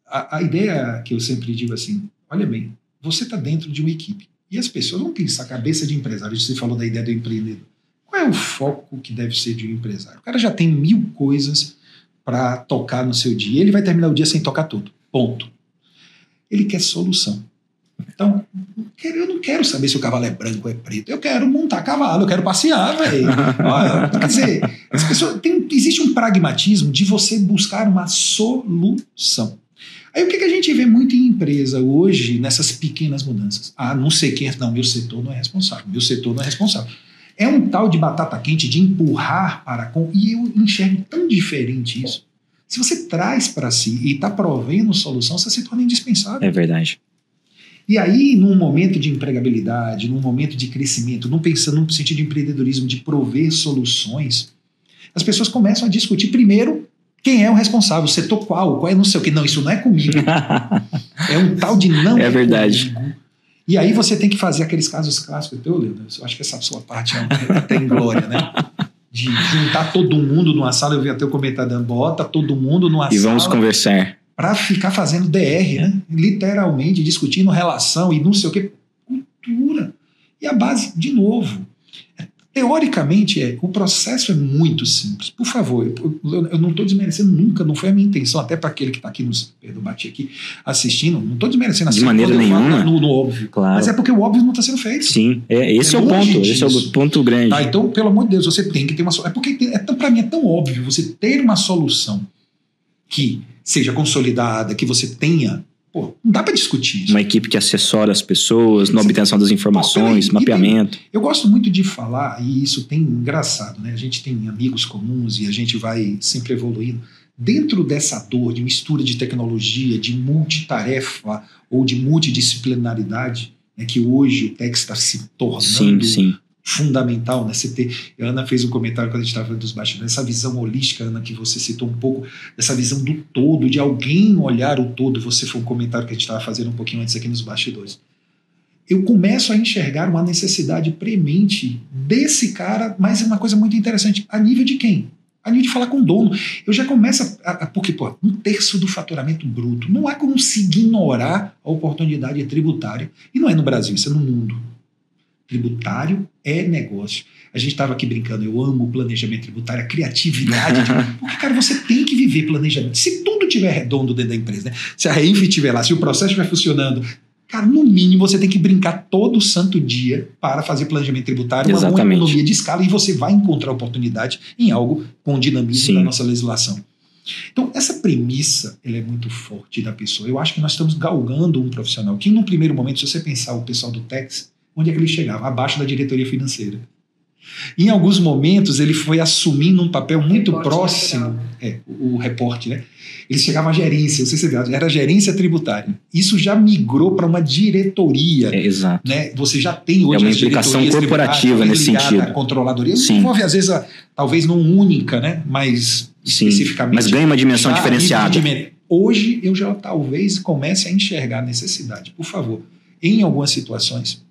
a, a ideia que eu sempre digo assim, olha bem, você está dentro de uma equipe e as pessoas vão pensar, cabeça de empresário, você falou da ideia do empreendedor. Qual é o foco que deve ser de um empresário? O cara já tem mil coisas para tocar no seu dia, ele vai terminar o dia sem tocar tudo, ponto. Ele quer solução. Então, eu não quero saber se o cavalo é branco ou é preto. Eu quero montar cavalo, eu quero passear, velho. Quer dizer, as pessoas, tem- existe um pragmatismo de você buscar uma solução. Aí o que, que a gente vê muito em empresa hoje nessas pequenas mudanças? Ah, não sei quem é. Não, meu setor não é responsável. Meu setor não é responsável. É um tal de batata quente de empurrar para com. E eu enxergo tão diferente isso. Se você traz para si e está provendo solução, você se torna indispensável. É verdade. E aí, num momento de empregabilidade, num momento de crescimento, num pensando num sentido de empreendedorismo, de prover soluções, as pessoas começam a discutir primeiro quem é o responsável, o setor qual, qual é não sei o que. Não, isso não é comigo. É um tal de não É verdade. comigo. E aí você tem que fazer aqueles casos clássicos. Eu, Leandro, eu acho que essa sua parte é até em glória, né? De juntar todo mundo numa sala, eu vi até o comentário, bota todo mundo numa E sala vamos conversar. Para ficar fazendo DR, né? Literalmente discutindo relação e não sei o que. Cultura. E a base, de novo, Teoricamente, é, o processo é muito simples. Por favor, eu, eu, eu não estou desmerecendo nunca, não foi a minha intenção, até para aquele que está aqui nos. Perdão, bati aqui assistindo, não estou desmerecendo assim. De maneira nenhuma. No, no, óbvio. Claro. Mas é porque o óbvio não está sendo feito. Sim, é, esse é, é o ponto. Disso. Esse é o ponto grande. Tá, então, pelo amor de Deus, você tem que ter uma solução. É porque é, para mim é tão óbvio você ter uma solução que seja consolidada, que você tenha Pô, não dá para discutir isso. Uma equipe que assessora as pessoas na obtenção das informações, Pô, mapeamento. eu gosto muito de falar, e isso tem engraçado, né? A gente tem amigos comuns e a gente vai sempre evoluindo. Dentro dessa dor de mistura de tecnologia, de multitarefa ou de multidisciplinaridade, né, que hoje o TEC está se tornando sim, sim fundamental, né? Você ter, a Ana fez um comentário quando a gente estava falando dos bastidores, essa visão holística, Ana, que você citou um pouco, dessa visão do todo, de alguém olhar o todo, você foi um comentário que a gente estava fazendo um pouquinho antes aqui nos bastidores. Eu começo a enxergar uma necessidade premente desse cara, mas é uma coisa muito interessante, a nível de quem? A nível de falar com o dono. Eu já começo a. a porque, pô, um terço do faturamento bruto. Não há como se ignorar a oportunidade tributária. E não é no Brasil, isso é no mundo tributário é negócio. A gente estava aqui brincando, eu amo planejamento tributário, a criatividade. de, porque, cara, você tem que viver planejamento. Se tudo tiver redondo dentro da empresa, né? se a Reinf estiver lá, se o processo estiver funcionando, cara, no mínimo você tem que brincar todo santo dia para fazer planejamento tributário, Exatamente. uma economia de escala, e você vai encontrar oportunidade em algo com dinamismo Sim. da nossa legislação. Então, essa premissa ela é muito forte da pessoa. Eu acho que nós estamos galgando um profissional que, num primeiro momento, se você pensar o pessoal do TEX, Onde é que ele chegava? Abaixo da diretoria financeira. Em alguns momentos, ele foi assumindo um papel muito reporte próximo, é, o, o reporte, né? Ele chegava à gerência, não sei se você era gerência tributária. Isso já migrou para uma diretoria. É, exato. Né? Você já tem hoje é uma implicação corporativa nesse sentido. A controladoria Sim. envolve, às vezes, a, talvez não única, né? mas Sim. especificamente. Mas ganha uma dimensão diferenciada. Hoje eu já talvez comece a enxergar a necessidade. Por favor, em algumas situações,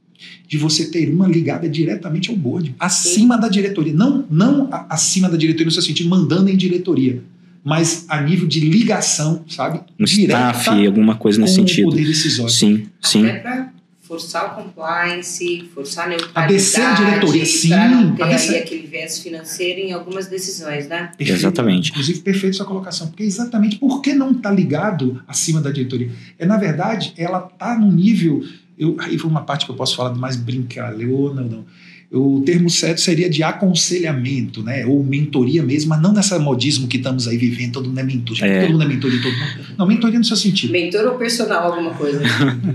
de você ter uma ligada diretamente ao board, acima Sim. da diretoria. Não, não acima da diretoria no seu sentido, mandando em diretoria, mas a nível de ligação, sabe? Um staff, alguma coisa nesse sentido. Poder decisório. Sim, sim. Até pra forçar o compliance, forçar a neutralidade. A descer a diretoria, sim. Para não ter aí aquele viés financeiro em algumas decisões, né? Perfeito. Exatamente. Inclusive, perfeito sua colocação. Porque exatamente por que não está ligado acima da diretoria? É, na verdade, ela está no nível eu, aí foi uma parte que eu posso falar mais brincalhona ou não. O termo certo seria de aconselhamento, né? Ou mentoria mesmo, mas não nessa modismo que estamos aí vivendo, todo mundo é mentor. É. Todo mundo é mentor de todo mundo. Não, mentoria no seu sentido. Mentor ou personal, alguma coisa.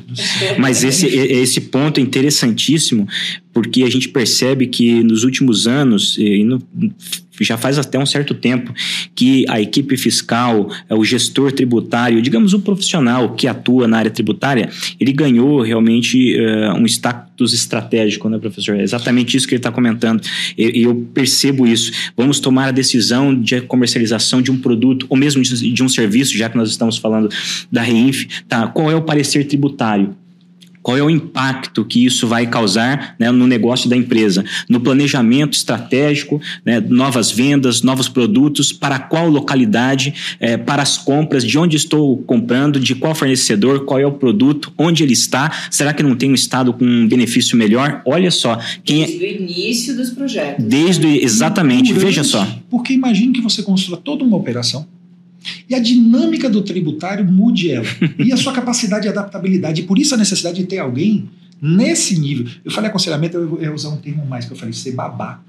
mas esse, esse ponto é interessantíssimo, porque a gente percebe que nos últimos anos, e no, já faz até um certo tempo que a equipe fiscal, é, o gestor tributário, digamos o profissional que atua na área tributária, ele ganhou realmente uh, um status estratégico, né, professor? É exatamente isso que ele está comentando. E eu, eu, percebo isso. Vamos tomar a decisão de comercialização de um produto ou mesmo de, de um serviço, já que nós estamos falando da Reinf, tá? Qual é o parecer tributário? Qual é o impacto que isso vai causar né, no negócio da empresa, no planejamento estratégico, né, novas vendas, novos produtos, para qual localidade, é, para as compras, de onde estou comprando, de qual fornecedor, qual é o produto, onde ele está, será que não tem um estado com um benefício melhor? Olha só. Quem Desde é... o início dos projetos. Desde, exatamente, veja só. Porque imagine que você construa toda uma operação e a dinâmica do tributário mude ela. E a sua capacidade de adaptabilidade. E por isso a necessidade de ter alguém nesse nível. Eu falei aconselhamento, eu ia usar um termo mais que eu falei, ser babá.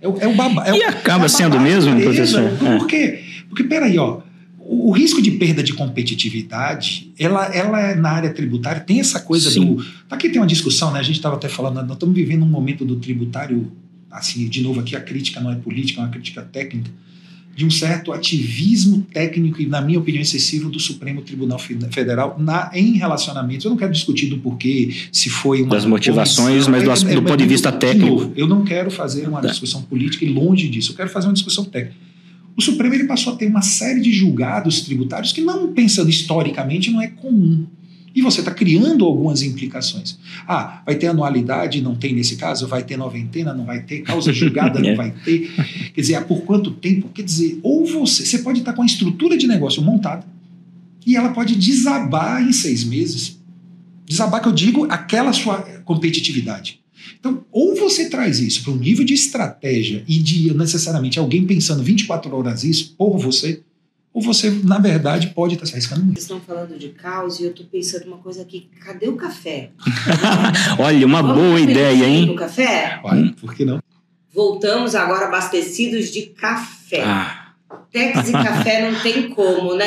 É o, é o babá. É e acaba é sendo mesmo, professor? É. Por quê? Porque, peraí, ó, o risco de perda de competitividade, ela, ela é na área tributária, tem essa coisa Sim. do. Aqui tem uma discussão, né? A gente estava até falando, nós estamos vivendo um momento do tributário, assim, de novo aqui a crítica não é política, é uma crítica técnica de um certo ativismo técnico e, na minha opinião, excessivo do Supremo Tribunal Federal na, em relacionamentos. Eu não quero discutir do porquê, se foi uma. Das motivações, mas do, é, do é, ponto de vista técnico. De novo, eu não quero fazer uma tá. discussão política e longe disso, eu quero fazer uma discussão técnica. O Supremo ele passou a ter uma série de julgados tributários que, não pensando historicamente, não é comum. E você está criando algumas implicações. Ah, vai ter anualidade, não tem nesse caso, vai ter noventena, não vai ter, causa julgada, não é. vai ter. Quer dizer, por quanto tempo? Quer dizer, ou você, você pode estar tá com a estrutura de negócio montada e ela pode desabar em seis meses. Desabar que eu digo, aquela sua competitividade. Então, ou você traz isso para um nível de estratégia e de necessariamente alguém pensando 24 horas isso por você, ou você, na verdade, pode estar se arriscando muito. Vocês estão falando de caos e eu estou pensando uma coisa aqui. Cadê o café? Olha, uma Vamos boa ideia, um hein? café? Olha, por que não? Voltamos agora abastecidos de café. Ah, Tex e café não tem como, né?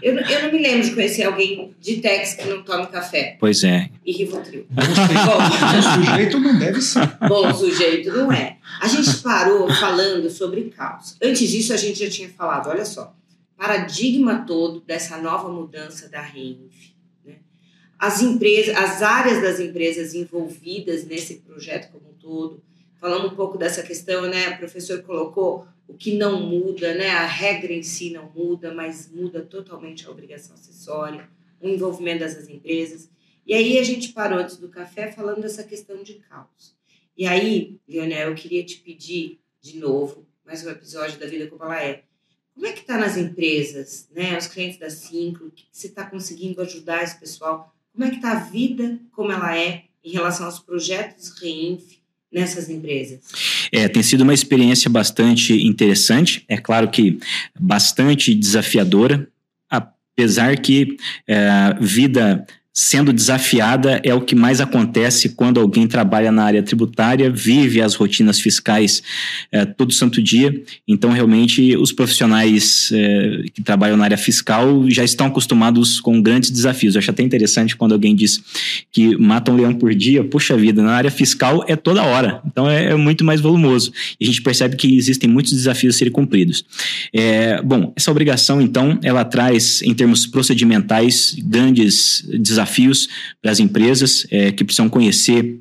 Eu, eu não me lembro de conhecer alguém de Tex que não tome café. pois é. E Rivotril. Bom sujeito, bom sujeito não deve ser. Bom sujeito, não é? A gente parou falando sobre caos. Antes disso, a gente já tinha falado, olha só, paradigma todo dessa nova mudança da Reinf. Né? As empresas, as áreas das empresas envolvidas nesse projeto como um todo. Falando um pouco dessa questão, né? O professor colocou o que não muda, né? A regra em si não muda, mas muda totalmente a obrigação acessória, o envolvimento dessas empresas. E aí a gente parou antes do café falando dessa questão de caos. E aí, Leonel, eu queria te pedir de novo, mais um episódio da Vida Como Ela É. Como é que está nas empresas, né? Os clientes da Cincro, o que você está conseguindo ajudar esse pessoal? Como é que está a vida como ela é em relação aos projetos Reinf nessas empresas? É, tem sido uma experiência bastante interessante, é claro que bastante desafiadora, apesar que é, vida sendo desafiada é o que mais acontece quando alguém trabalha na área tributária, vive as rotinas fiscais é, todo santo dia. Então, realmente, os profissionais é, que trabalham na área fiscal já estão acostumados com grandes desafios. Eu acho até interessante quando alguém diz que mata um leão por dia. Puxa vida, na área fiscal é toda hora. Então, é, é muito mais volumoso. E a gente percebe que existem muitos desafios a serem cumpridos. É, bom, essa obrigação, então, ela traz, em termos procedimentais, grandes desafios para as empresas é, que precisam conhecer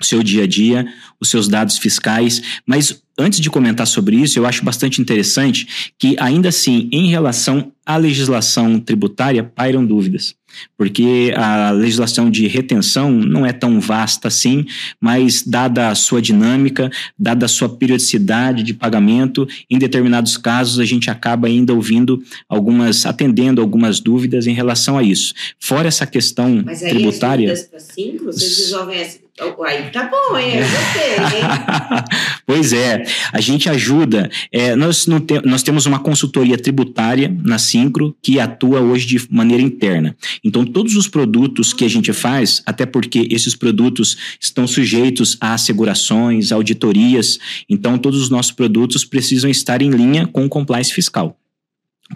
o seu dia a dia, os seus dados fiscais, mas antes de comentar sobre isso, eu acho bastante interessante que, ainda assim, em relação à legislação tributária, pairam dúvidas. Porque a legislação de retenção não é tão vasta assim, mas, dada a sua dinâmica, dada a sua periodicidade de pagamento, em determinados casos a gente acaba ainda ouvindo algumas, atendendo algumas dúvidas em relação a isso. Fora essa questão Mas aí tributária. as dúvidas para cinco, vocês resolvem essa. Oh, Aí tá bom, hein? Eu gostei? pois é, a gente ajuda. é, nós, não te- nós temos uma consultoria tributária na Sincro que atua hoje de maneira interna. Então, todos os produtos que a gente faz, até porque esses produtos estão sujeitos a assegurações, auditorias, então todos os nossos produtos precisam estar em linha com o compliance fiscal.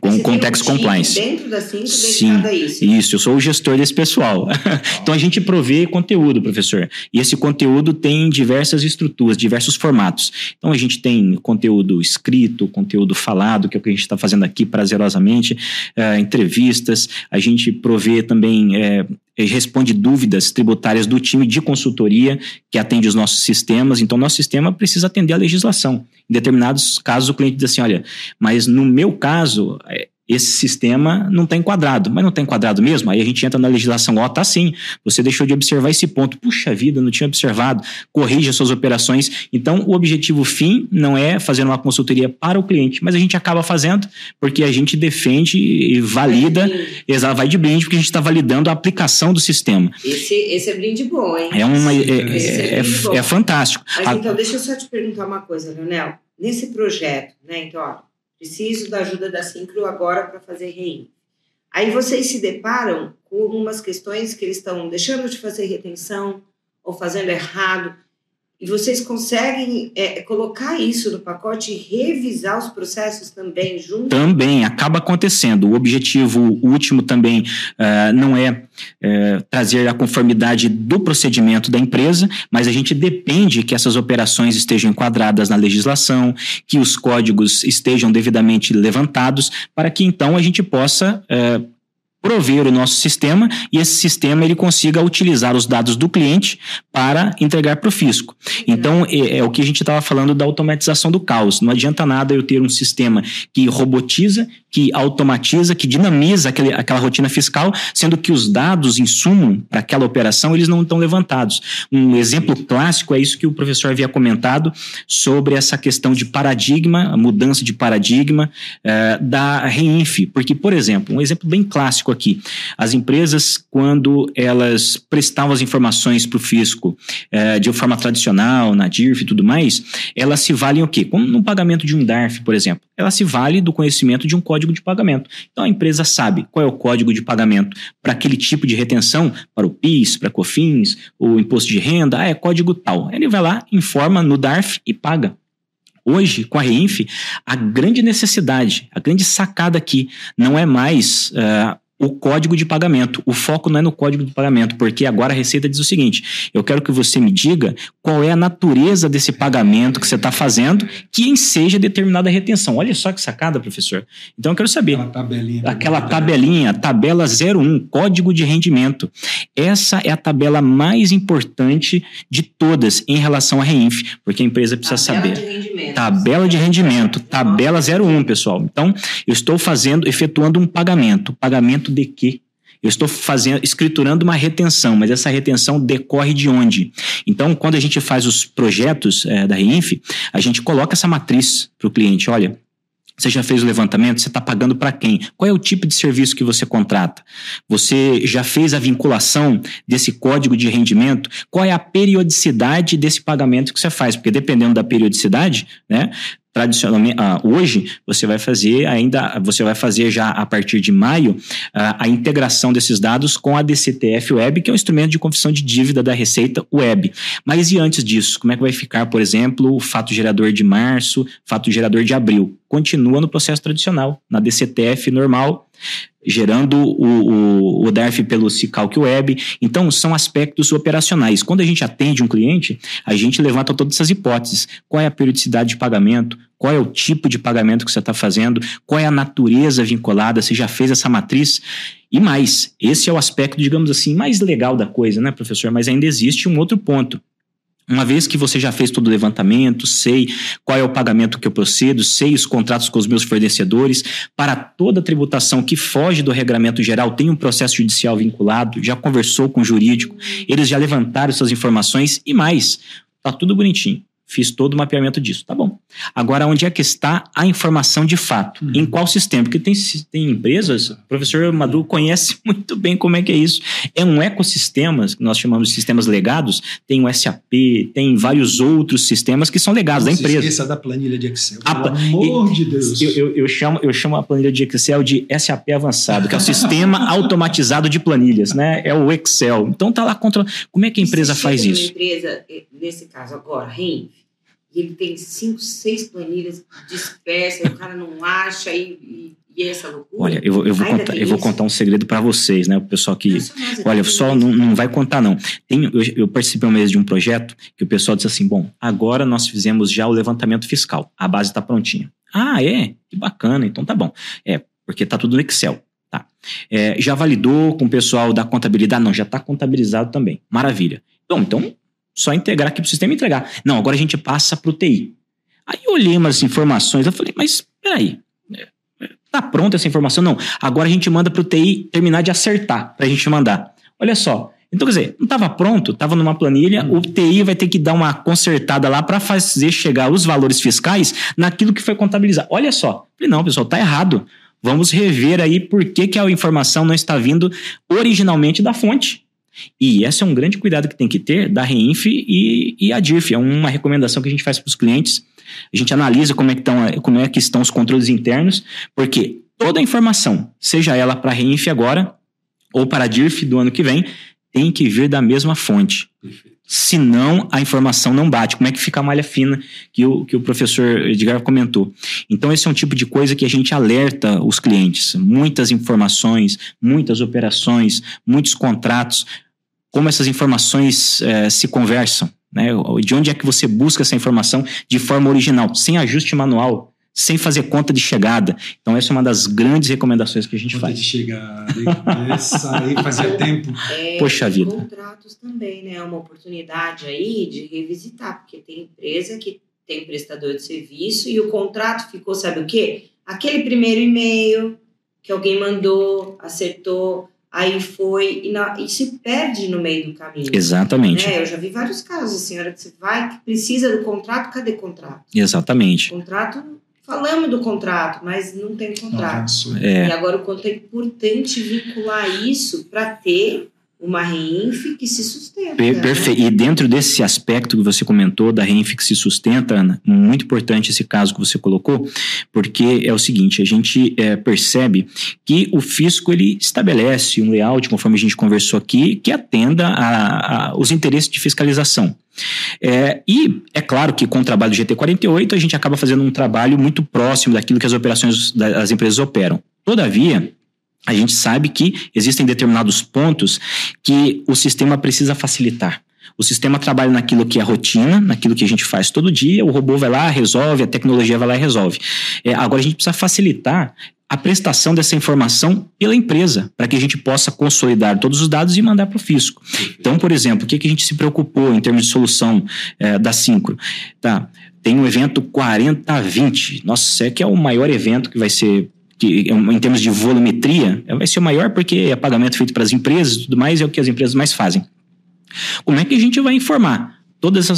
Com Você um Context time Compliance. Dentro da cinco Sim, a isso. Isso, eu sou o gestor desse pessoal. então a gente provê conteúdo, professor. E esse conteúdo tem diversas estruturas, diversos formatos. Então a gente tem conteúdo escrito, conteúdo falado, que é o que a gente está fazendo aqui prazerosamente, eh, entrevistas, a gente provê também. eh, responde dúvidas tributárias do time de consultoria que atende os nossos sistemas. Então, nosso sistema precisa atender a legislação. Em determinados casos, o cliente diz assim: olha, mas no meu caso, eh, esse sistema não está enquadrado. Mas não está enquadrado mesmo? Aí a gente entra na legislação, ó, tá sim. Você deixou de observar esse ponto. Puxa vida, não tinha observado. Corrija suas operações. Então, o objetivo fim não é fazer uma consultoria para o cliente, mas a gente acaba fazendo porque a gente defende e valida, exa- vai de brinde, porque a gente está validando a aplicação do sistema. Esse, esse é brinde bom, hein? É, uma, é, é, é é- é fantástico. Mas A- então, deixa eu só te perguntar uma coisa, Leonel. Nesse projeto, né? Então, ó, preciso da ajuda da Sincro agora para fazer REIN. Aí vocês se deparam com algumas questões que eles estão deixando de fazer retenção ou fazendo errado. E vocês conseguem é, colocar isso no pacote e revisar os processos também junto? Também acaba acontecendo. O objetivo último também eh, não é eh, trazer a conformidade do procedimento da empresa, mas a gente depende que essas operações estejam enquadradas na legislação, que os códigos estejam devidamente levantados, para que então a gente possa eh, prover o nosso sistema e esse sistema ele consiga utilizar os dados do cliente para entregar para o fisco. Então, é, é o que a gente estava falando da automatização do caos. Não adianta nada eu ter um sistema que robotiza, que automatiza, que dinamiza aquele, aquela rotina fiscal, sendo que os dados, insumo para aquela operação, eles não estão levantados. Um exemplo clássico é isso que o professor havia comentado sobre essa questão de paradigma, a mudança de paradigma eh, da Reinf. Porque, por exemplo, um exemplo bem clássico aqui, as empresas, quando elas prestavam as informações para o fisco eh, de forma tradicional, na DIRF e tudo mais, elas se valem o quê? Como no pagamento de um DARF, por exemplo. Ela se vale do conhecimento de um código de pagamento. Então a empresa sabe qual é o código de pagamento para aquele tipo de retenção, para o PIS, para COFINS, o imposto de renda, ah, é código tal. Ele vai lá, informa no DARF e paga. Hoje, com a Reinf, a grande necessidade, a grande sacada aqui não é mais uh, o código de pagamento. O foco não é no código de pagamento, porque agora a Receita diz o seguinte: eu quero que você me diga qual é a natureza desse pagamento que você está fazendo que enseja determinada retenção. Olha só que sacada, professor. Então eu quero saber. Aquela tabelinha. Aquela tabelinha, tabela 01, código de rendimento. Essa é a tabela mais importante de todas em relação à Reinf, porque a empresa precisa tabela saber. De rendimento. Tabela de rendimento, tabela 01, pessoal. Então, eu estou fazendo, efetuando um pagamento. Pagamento de quê? Eu estou fazendo, escriturando uma retenção, mas essa retenção decorre de onde? Então, quando a gente faz os projetos é, da Reinf, a gente coloca essa matriz para o cliente. Olha, você já fez o levantamento? Você está pagando para quem? Qual é o tipo de serviço que você contrata? Você já fez a vinculação desse código de rendimento? Qual é a periodicidade desse pagamento que você faz? Porque dependendo da periodicidade, né, tradicionalmente ah, hoje você vai fazer ainda você vai fazer já a partir de maio ah, a integração desses dados com a DCTF Web que é um instrumento de confissão de dívida da Receita Web. Mas e antes disso? Como é que vai ficar por exemplo o fato gerador de março fato gerador de abril? Continua no processo tradicional na DCTF normal gerando o, o, o DERF pelo Cicalc Web. Então, são aspectos operacionais. Quando a gente atende um cliente, a gente levanta todas essas hipóteses. Qual é a periodicidade de pagamento? Qual é o tipo de pagamento que você está fazendo? Qual é a natureza vinculada? Você já fez essa matriz? E mais, esse é o aspecto, digamos assim, mais legal da coisa, né, professor? Mas ainda existe um outro ponto. Uma vez que você já fez todo o levantamento, sei qual é o pagamento que eu procedo, sei os contratos com os meus fornecedores, para toda tributação que foge do regramento geral, tem um processo judicial vinculado, já conversou com o jurídico, eles já levantaram suas informações e mais, tá tudo bonitinho. Fiz todo o mapeamento disso. Tá bom. Agora, onde é que está a informação de fato? Uhum. Em qual sistema? Porque tem, tem empresas, o professor Maduro conhece muito bem como é que é isso. É um ecossistema, que nós chamamos de sistemas legados, tem o SAP, tem vários outros sistemas que são legados Não da empresa. Esqueça da planilha de Excel. A, pelo amor de Deus. Eu, eu, eu, chamo, eu chamo a planilha de Excel de SAP avançado, que é o sistema automatizado de planilhas, né? É o Excel. Então tá lá contra. Como é que a empresa faz isso? empresa, nesse caso agora, REINF, e ele tem cinco, seis planilhas dispersas, o cara não acha e, e, e é essa loucura. Olha, eu, eu, vou, contar, eu vou contar um segredo para vocês, né? O pessoal que. olha, só não, não vai contar, não. Tem, eu, eu participei um mês de um projeto que o pessoal disse assim: bom, agora nós fizemos já o levantamento fiscal, a base está prontinha. Ah, é? Que bacana, então tá bom. É, porque tá tudo no Excel. Tá. É, já validou com o pessoal da contabilidade? Não, já está contabilizado também. Maravilha. Bom, então só integrar aqui para o sistema entregar. Não, agora a gente passa para o TI. Aí eu olhei umas informações, eu falei, mas peraí, é, é, tá pronta essa informação? Não, agora a gente manda para o TI terminar de acertar para a gente mandar. Olha só, então, quer dizer, não estava pronto, estava numa planilha, o TI vai ter que dar uma consertada lá para fazer chegar os valores fiscais naquilo que foi contabilizado. Olha só. Falei, não, pessoal, tá errado. Vamos rever aí por que, que a informação não está vindo originalmente da fonte. E esse é um grande cuidado que tem que ter da Reinf e, e a DIRF. É uma recomendação que a gente faz para os clientes. A gente analisa como é, que estão, como é que estão os controles internos, porque toda a informação, seja ela para a Reinf agora ou para a DIRF do ano que vem, tem que vir da mesma fonte. Senão a informação não bate. Como é que fica a malha fina que o, que o professor Edgar comentou? Então, esse é um tipo de coisa que a gente alerta os clientes. Muitas informações, muitas operações, muitos contratos como essas informações é, se conversam, né? De onde é que você busca essa informação de forma original, sem ajuste manual, sem fazer conta de chegada. Então, essa é uma das grandes recomendações que a gente conta faz. de chegada, essa aí fazia tempo. É, Poxa vida. Contratos também, né? É uma oportunidade aí de revisitar, porque tem empresa que tem prestador de serviço e o contrato ficou, sabe o quê? Aquele primeiro e-mail que alguém mandou, acertou, aí foi e, na, e, se perde no meio do caminho. Exatamente. Né? Eu já vi vários casos, assim, a hora que você vai, que precisa do contrato, cadê contrato? Exatamente. Contrato, falamos do contrato, mas não tem contrato. Nossa. É. E agora o quanto é importante vincular isso para ter uma REINF que se sustenta. Per né? Perfeito. E dentro desse aspecto que você comentou da REINF que se sustenta, Ana, muito importante esse caso que você colocou, porque é o seguinte, a gente é, percebe que o fisco ele estabelece um layout, conforme a gente conversou aqui, que atenda a, a, os interesses de fiscalização. É, e é claro que com o trabalho do GT48 a gente acaba fazendo um trabalho muito próximo daquilo que as operações das empresas operam. Todavia, a gente sabe que existem determinados pontos que o sistema precisa facilitar. O sistema trabalha naquilo que é rotina, naquilo que a gente faz todo dia, o robô vai lá, resolve, a tecnologia vai lá e resolve. É, agora a gente precisa facilitar a prestação dessa informação pela empresa, para que a gente possa consolidar todos os dados e mandar para o fisco. Então, por exemplo, o que, que a gente se preocupou em termos de solução é, da Syncro? Tá, tem um evento 4020. Nossa, é que é o maior evento que vai ser que em termos de volumetria, vai ser o maior porque é pagamento feito para as empresas e tudo mais, é o que as empresas mais fazem. Como é que a gente vai informar? Todos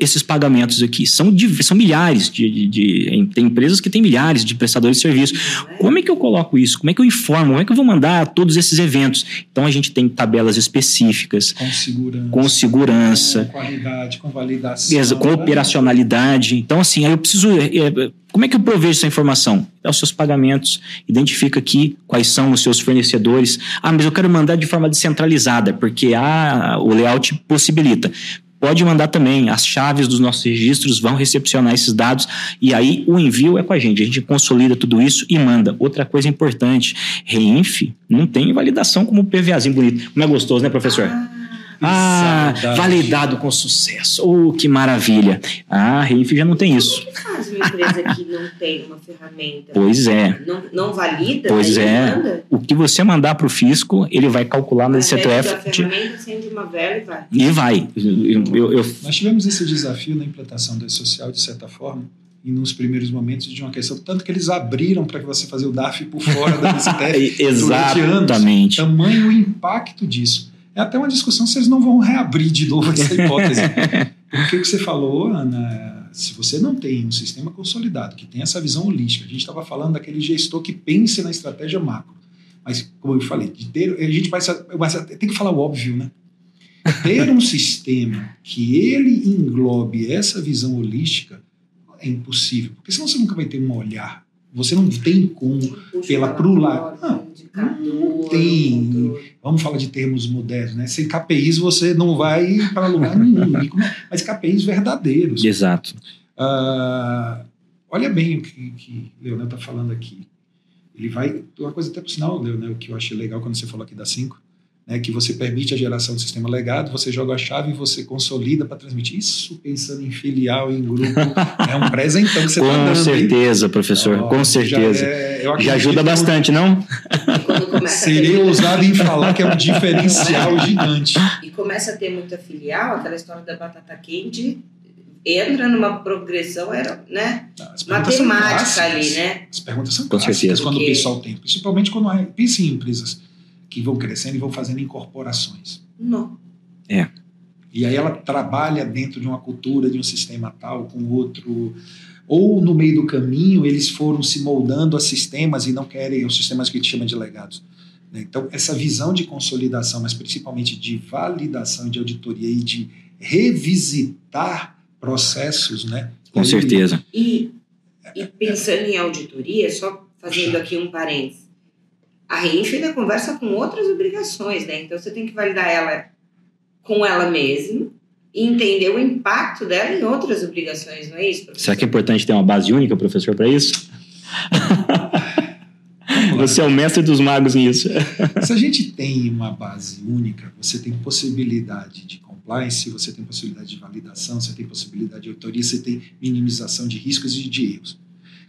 esses pagamentos aqui são, são milhares de, de, de, Tem empresas que têm milhares de prestadores de serviço. Como é que eu coloco isso? Como é que eu informo? Como é que eu vou mandar todos esses eventos? Então a gente tem tabelas específicas. Com segurança. Com segurança. Com qualidade, com validação. Com operacionalidade. Então, assim, aí eu preciso. Como é que eu provejo essa informação? Dá os seus pagamentos, identifica aqui quais são os seus fornecedores. Ah, mas eu quero mandar de forma descentralizada, porque ah, o layout possibilita pode mandar também. As chaves dos nossos registros vão recepcionar esses dados e aí o envio é com a gente. A gente consolida tudo isso e manda. Outra coisa importante: Reinf não tem validação como PVAzinho bonito. Não é gostoso, né, professor? Ah, ah validado com sucesso. Oh, que maravilha. Ah, a Reinf já não tem isso. O que faz uma empresa que não tem uma ferramenta? Pois é. Não, não valida? Pois é. Manda? O que você mandar para o fisco, ele vai calcular no CTF. A ferramenta acende uma vela e vai. E vai. Eu, eu, eu... Nós tivemos esse desafio na implantação do social, de certa forma, e nos primeiros momentos de uma questão, tanto que eles abriram para que você fazer o DAF por fora da BCTF Exatamente. Tamanho o impacto disso. É até uma discussão se eles não vão reabrir de novo essa hipótese. Porque o que você falou, Ana, se você não tem um sistema consolidado, que tem essa visão holística, a gente estava falando daquele gestor que pense na estratégia macro. Mas, como eu falei, de ter, a gente vai, tem que falar o óbvio, né? Ter um sistema que ele englobe essa visão holística é impossível, porque senão você nunca vai ter um olhar. Você não tem como, pela pro lado. Não, não tem. Vamos falar de termos modernos, né? Sem KPIs você não vai para lugar nenhum. Mas KPIs verdadeiros. Exato. Uh, olha bem o que, que Leonel está falando aqui. Ele vai. Uma coisa até por sinal, Leonel, que eu achei legal quando você falou aqui da 5 né, que você permite a geração do sistema legado, você joga a chave e você consolida para transmitir. Isso pensando em filial, em grupo, é um presentão que você está dando. Com certeza, professor, oh, com certeza. Já, é, já ajuda bastante, eu... não? Seria ousado em falar que é um diferencial gigante. E começa a ter muita filial, aquela história da batata quente, entra numa progressão, era, né? Matemática ali, né? As perguntas são Com clássicas quando Porque... o pessoal tem, principalmente quando é, pense em empresas que vão crescendo e vão fazendo incorporações. Não. É. E aí ela trabalha dentro de uma cultura, de um sistema tal, com outro. Ou no meio do caminho eles foram se moldando a sistemas e não querem os sistemas que a gente chama de legados. Né? Então, essa visão de consolidação, mas principalmente de validação, de auditoria e de revisitar processos, né? Com certeza. E, e pensando em auditoria, só fazendo aqui um parênteses, a REINF ainda conversa com outras obrigações, né? Então você tem que validar ela com ela mesma e entender o impacto dela em outras obrigações, não é isso? Professor? Será que é importante ter uma base única, professor, para isso? Você é o mestre dos magos nisso. Se a gente tem uma base única, você tem possibilidade de compliance, você tem possibilidade de validação, você tem possibilidade de autoria, você tem minimização de riscos e de erros.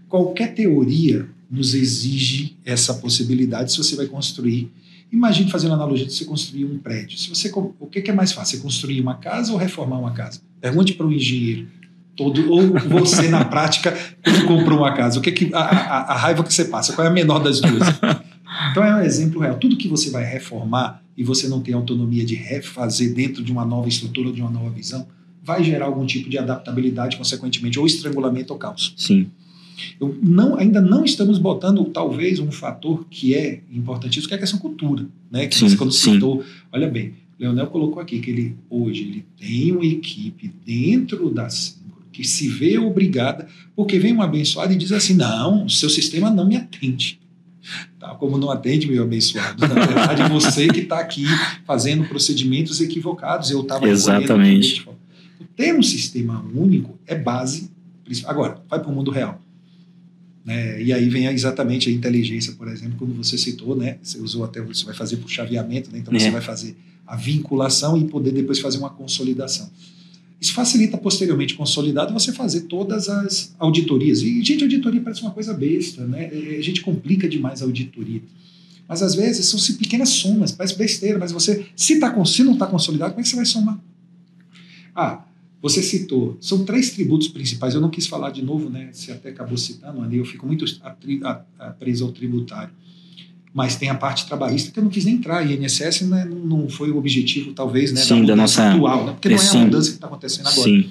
Qualquer teoria nos exige essa possibilidade se você vai construir. Imagine fazendo analogia de você construir um prédio. Se você, o que é mais fácil? Você construir uma casa ou reformar uma casa? Pergunte para um engenheiro. Todo, ou você na prática, quando comprou uma casa, o que, é que a, a, a raiva que você passa? Qual é a menor das duas? Então é um exemplo real. Tudo que você vai reformar e você não tem autonomia de refazer dentro de uma nova estrutura de uma nova visão, vai gerar algum tipo de adaptabilidade, consequentemente, ou estrangulamento ou caos. Sim. Eu não, ainda não estamos botando, talvez, um fator que é importantíssimo, que é a questão cultura. Né? Que sim, você, quando sim. citou, olha bem, Leonel colocou aqui que ele hoje ele tem uma equipe dentro da Síncro que se vê obrigada, porque vem um abençoado e diz assim: não, seu sistema não me atende. Tá, como não atende, meu abençoado. Na verdade, você que está aqui fazendo procedimentos equivocados. Eu estava Exatamente. Ter um sistema único é base. Agora, vai para o mundo real. Né? E aí vem exatamente a inteligência, por exemplo, quando você citou, né? Você usou até, você vai fazer por chaveamento, né? então você É. vai fazer a vinculação e poder depois fazer uma consolidação. Isso facilita posteriormente, consolidado, você fazer todas as auditorias. E, gente, auditoria parece uma coisa besta, né? É, A gente complica demais a auditoria. Mas às vezes são pequenas somas, parece besteira, mas você, se, tá, se não está consolidado, como é que você vai somar? Ah, você citou, são três tributos principais, eu não quis falar de novo, né? Você até acabou citando eu fico muito preso ao tributário. Mas tem a parte trabalhista que eu não quis nem entrar, e INSS né, não foi o objetivo, talvez, né, Sim, da mudança nossa- atual, né? porque não é a mudança que está acontecendo agora. Sim.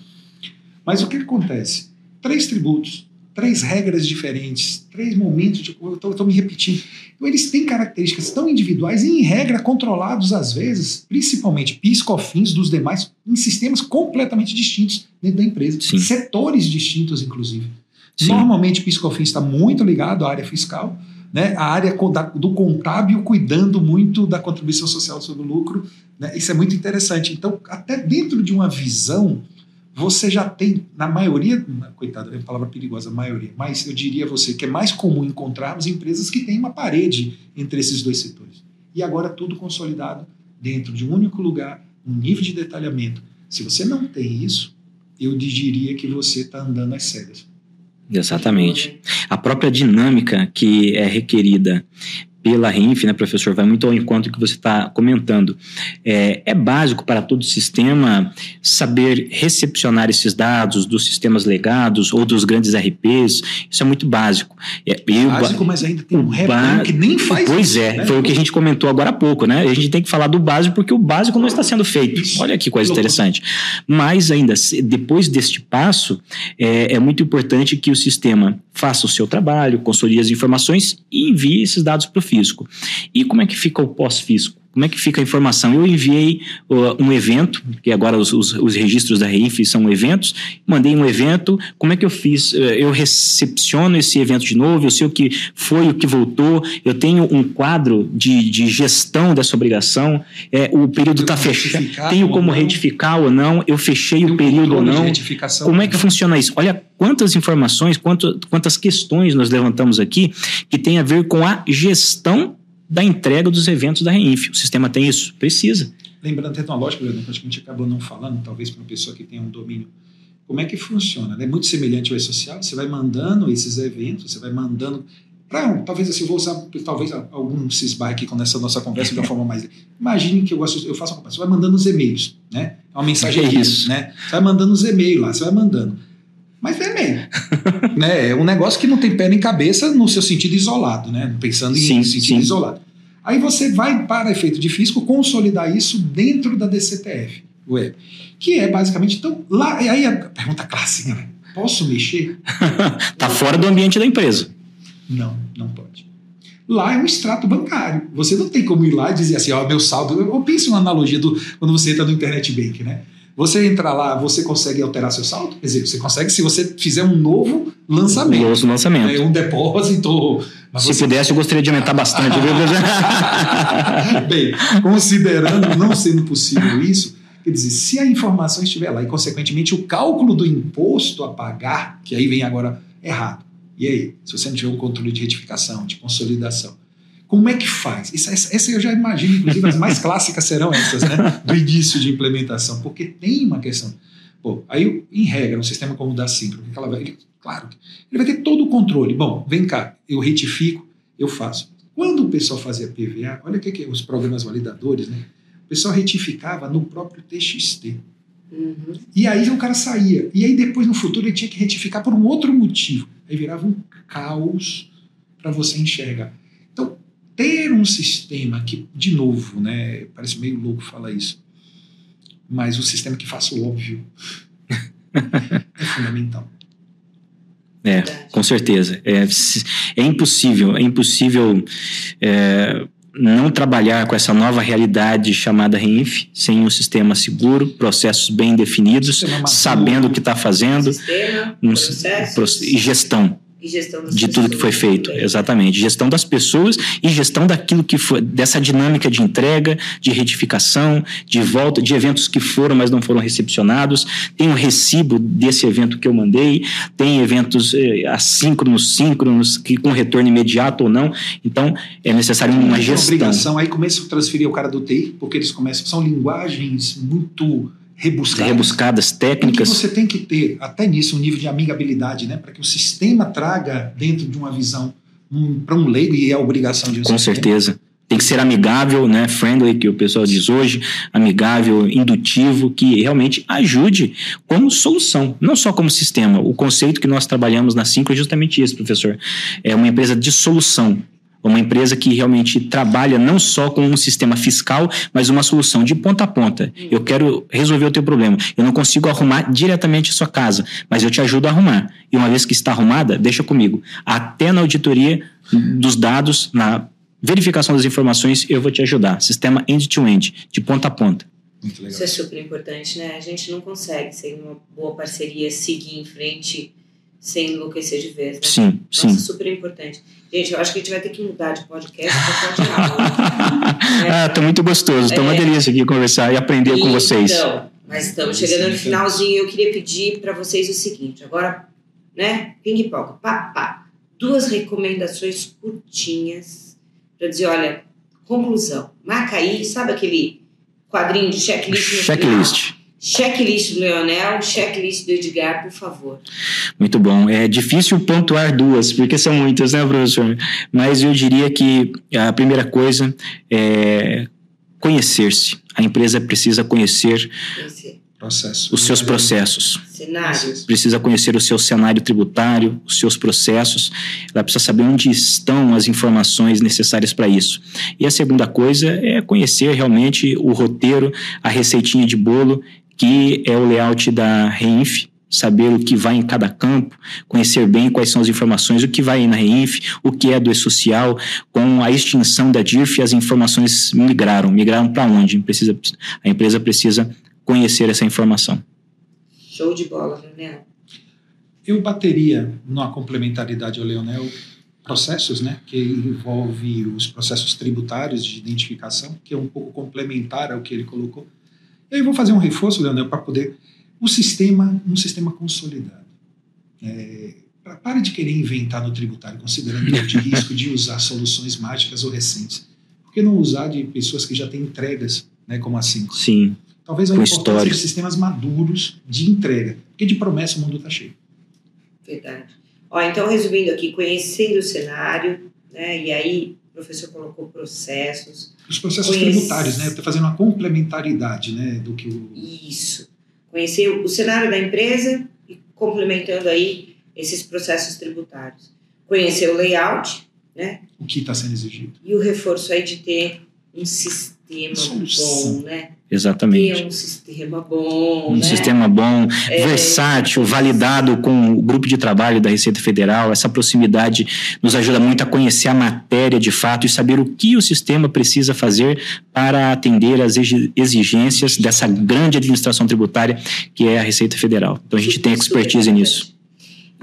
Mas o que acontece? Três tributos, três regras diferentes, três momentos de. Eu estou me repetindo. Então, eles têm características tão individuais e, em regra, controlados, às vezes, principalmente PIS, COFINS dos demais, em sistemas completamente distintos dentro da empresa. Sim. Setores distintos, inclusive. Sim. Normalmente, PIS, COFINS está muito ligado à área fiscal, né? a área do contábil cuidando muito da contribuição social sobre o lucro. Né? Isso é muito interessante. Então, até dentro de uma visão você já tem, na maioria, coitada, é uma palavra perigosa, maioria, mas eu diria a você que é mais comum encontrarmos empresas que têm uma parede entre esses dois setores. E agora tudo consolidado dentro de um único lugar, um nível de detalhamento. Se você não tem isso, eu diria que você está andando às cegas. Exatamente. A própria dinâmica que é requerida pela RINF, né, professor, vai muito ao encontro que você está comentando. É, é básico para todo sistema saber recepcionar esses dados dos sistemas legados ou dos grandes RPs. Isso é muito básico. É, Básico, mas ainda tem um rebanho ba- que nem faz Pois isso, é, né? foi o que a gente comentou agora há pouco, né? A gente tem que falar do básico porque o básico não está sendo feito. Isso. Olha que coisa interessante. Mas ainda, depois deste passo, é, é muito importante que o sistema faça o seu trabalho, consolide as informações e envie esses dados para o fisco. E como é que fica o pós-fisco? Como é que fica a informação? Eu enviei uh, um evento, que agora os, os- os registros da REINF são eventos, mandei um evento, como é que eu fiz? Uh, Eu recepciono esse evento de novo, eu sei o que foi, o que voltou, eu tenho um quadro de, de gestão dessa obrigação, é, o período está fechado, tenho como não. retificar ou não, eu fechei o período ou não. Como é que funciona isso? Olha quantas informações, quanto, quantas questões nós levantamos aqui que tem a ver com a gestão da entrega dos eventos da REINF. O sistema tem isso? Precisa. Lembrando tecnológico, Leandro, acho que a gente acabou não falando, talvez para uma pessoa que tem um domínio. Como é que funciona? É muito semelhante ao e-social, você vai mandando esses eventos, você vai mandando. Pra, talvez assim, eu vou usar, talvez algum esbarre aqui com essa nossa conversa de uma forma mais. Imagine que eu, eu faço uma conversa, você vai mandando os e-mails, né? É uma mensagem É isso. né? Você vai mandando os e-mails lá, você vai mandando. Mas é e-mail. né? É um negócio que não tem pé nem cabeça no seu sentido isolado, né? Pensando em Sim, sentido sim. isolado. Aí você vai, para efeito de fisco, consolidar isso dentro da DCTF web. Que é basicamente. Então, lá. E aí a pergunta clássica, né? Posso mexer? Está fora do ambiente da empresa. Não, não pode. Lá é um extrato bancário. Você não tem como ir lá e dizer assim, ó, meu saldo. Eu, eu penso uma analogia do quando você entra no internet bank, né? Você entra lá, você consegue alterar seu saldo? Quer dizer, você consegue se você fizer um novo lançamento. Novo lançamento. É, um depósito. Se você- pudesse, eu gostaria de aumentar bastante. Bem, considerando não sendo possível isso, quer dizer, se a informação estiver lá e, consequentemente, o cálculo do imposto a pagar, que aí vem agora errado. E aí, se você não tiver um controle de retificação, de consolidação, como é que faz? Essa, essa, essa eu já imagino, inclusive, as mais clássicas serão essas, né? Do início de implementação, porque tem uma questão. Pô, aí, em regra, um sistema como o da Syncro, que ela vai, ele, claro, ele vai ter todo o controle. Bom, vem cá, eu retifico, eu faço. Quando o pessoal fazia PVA, olha o que, que é os programas validadores, né? O pessoal retificava no próprio TXT. Uhum. E aí o cara saía. E aí depois no futuro ele tinha que retificar por um outro motivo. Aí virava um caos para você enxergar. Ter um sistema que, de novo, né, parece meio louco falar isso, mas o sistema que faça o óbvio é fundamental. É, com certeza. É, é impossível, é impossível é, não trabalhar com essa nova realidade chamada REINF sem um sistema seguro, processos bem definidos, sabendo o que está fazendo Sistema, um, processos, e gestão e gestão das de tudo que foi feito, também. exatamente. Gestão das pessoas e gestão daquilo que foi, dessa dinâmica de entrega, de retificação, de volta, de eventos que foram, mas não foram recepcionados. Tem um recibo desse evento que eu mandei, tem eventos eh, assíncronos, síncronos, que com retorno imediato ou não. Então, é necessário uma gestão. obrigação, aí começa a transferir o cara do TI, porque eles começam, são linguagens muito rebuscadas. Rebuscadas, Em que técnicas. você tem que ter, até nisso, um nível de amigabilidade, né? Para que o sistema traga dentro de uma visão um, para um leigo, e é a obrigação de um Com sistema. certeza. Tem que ser amigável, né? Friendly, que o pessoal diz hoje, amigável, indutivo, que realmente ajude como solução, não só como sistema. O conceito que nós trabalhamos na Cinco é justamente isso, professor. É uma empresa de solução. Uma empresa que realmente trabalha não só com um sistema fiscal, mas uma solução de ponta a ponta. Eu quero resolver o teu problema. Eu não consigo arrumar diretamente a sua casa, mas eu te ajudo a arrumar. E uma vez que está arrumada, deixa comigo. Até na auditoria dos dados, na verificação das informações, eu vou te ajudar. Sistema end-to-end, de ponta a ponta. Muito legal. Isso é super importante, né? A gente não consegue, sem uma boa parceria, seguir em frente sem enlouquecer de vez, né? Sim, sim. Nossa, super importante. Gente, eu acho que a gente vai ter que mudar de podcast para pode aula. ah, tá muito gostoso. Tá uma É. delícia aqui conversar e aprender com vocês. Então, mas estamos chegando no finalzinho e eu queria pedir para vocês o seguinte. Agora, né? Ping-pong, pá, pá. Duas recomendações curtinhas para dizer, olha, conclusão. Marca aí, sabe aquele quadrinho de checklist? Checklist. Checklist do Leonel, checklist do Edgar, por favor. Muito bom. É difícil pontuar duas, porque são muitas, né, professor? Mas eu diria que a primeira coisa é conhecer-se. A empresa precisa conhecer Esse Processo. os seus processos. cenário. Precisa conhecer o seu cenário tributário, os seus processos. Ela precisa saber onde estão as informações necessárias para isso. E a segunda coisa é conhecer realmente o roteiro, a receitinha de bolo, que é o layout da Reinf, saber o que vai em cada campo, conhecer bem quais são as informações, o que vai na Reinf, o que é do E-Social. Com a extinção da DIRF, as informações migraram. Migraram para onde? Precisa, a empresa precisa conhecer essa informação. Show de bola, Leonel. Eu bateria numa complementaridade ao Leonel processos, né, que envolve os processos tributários de identificação, que é um pouco complementar ao que ele colocou. E aí eu vou fazer um reforço, Leonel, para poder o sistema, um sistema consolidado. É, pra- pare de querer inventar no tributário, considerando o de risco de usar soluções mágicas ou recentes. Por que não usar de pessoas que já têm entregas, né, como a Cinco? Sim. Talvez a importância histórico. de sistemas maduros de entrega, porque de promessa o mundo está cheio. Verdade. Ó, então, resumindo aqui, conhecendo o cenário, né? E aí, o professor colocou processos. Os processos Conhece- tributários, né? Está fazendo uma complementaridade, né? Do que o. Isso. Conhecer o cenário da empresa e complementando aí esses processos tributários. Conhecer o layout, né? O que está sendo exigido. E o reforço aí de ter um sistema Solução. bom, né? Exatamente. Ter um sistema bom, Um né? sistema bom, É. versátil, validado com o grupo de trabalho da Receita Federal. Essa proximidade nos ajuda muito a conhecer a matéria de fato e saber o que o sistema precisa fazer para atender às exi- exigências dessa grande administração tributária que é a Receita Federal. Então a gente tem expertise nisso.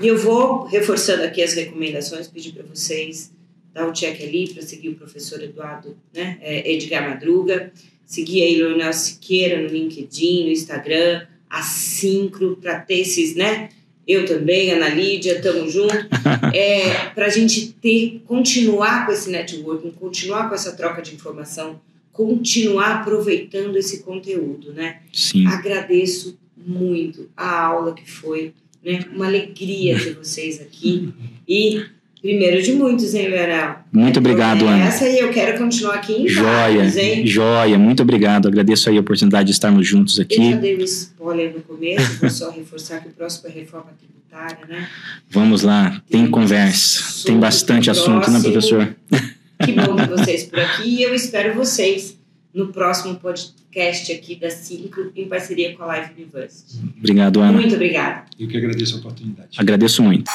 E eu vou reforçando aqui as recomendações, pedir para vocês dar um check ali para seguir o professor Eduardo, né? É, Edgar Madruga, seguir aí Leonel Siqueira no LinkedIn, no Instagram, a Sincro, para ter esses, né? Eu também, Ana Lídia, tamo junto. É, para a gente ter, continuar com esse networking, continuar com essa troca de informação, continuar aproveitando esse conteúdo, né? Sim. Agradeço muito a aula que foi, né? Uma alegria ter vocês aqui e Primeiro de muitos, hein, Leonel? Muito obrigado, Ana. Essa e eu quero continuar aqui em Joia, vários, hein? joia. Muito obrigado. Agradeço aí a oportunidade de estarmos juntos Eu já aqui. dei um spoiler no começo, vou só reforçar que o próximo é reforma tributária, né? Vamos lá. Tem conversa. Tem bastante assunto, né, professor? Que bom ter vocês por aqui e eu espero vocês no próximo podcast aqui da Cinco, em parceria com a Live University. Obrigado, Ana. Muito obrigada. Eu que agradeço a oportunidade. Agradeço muito.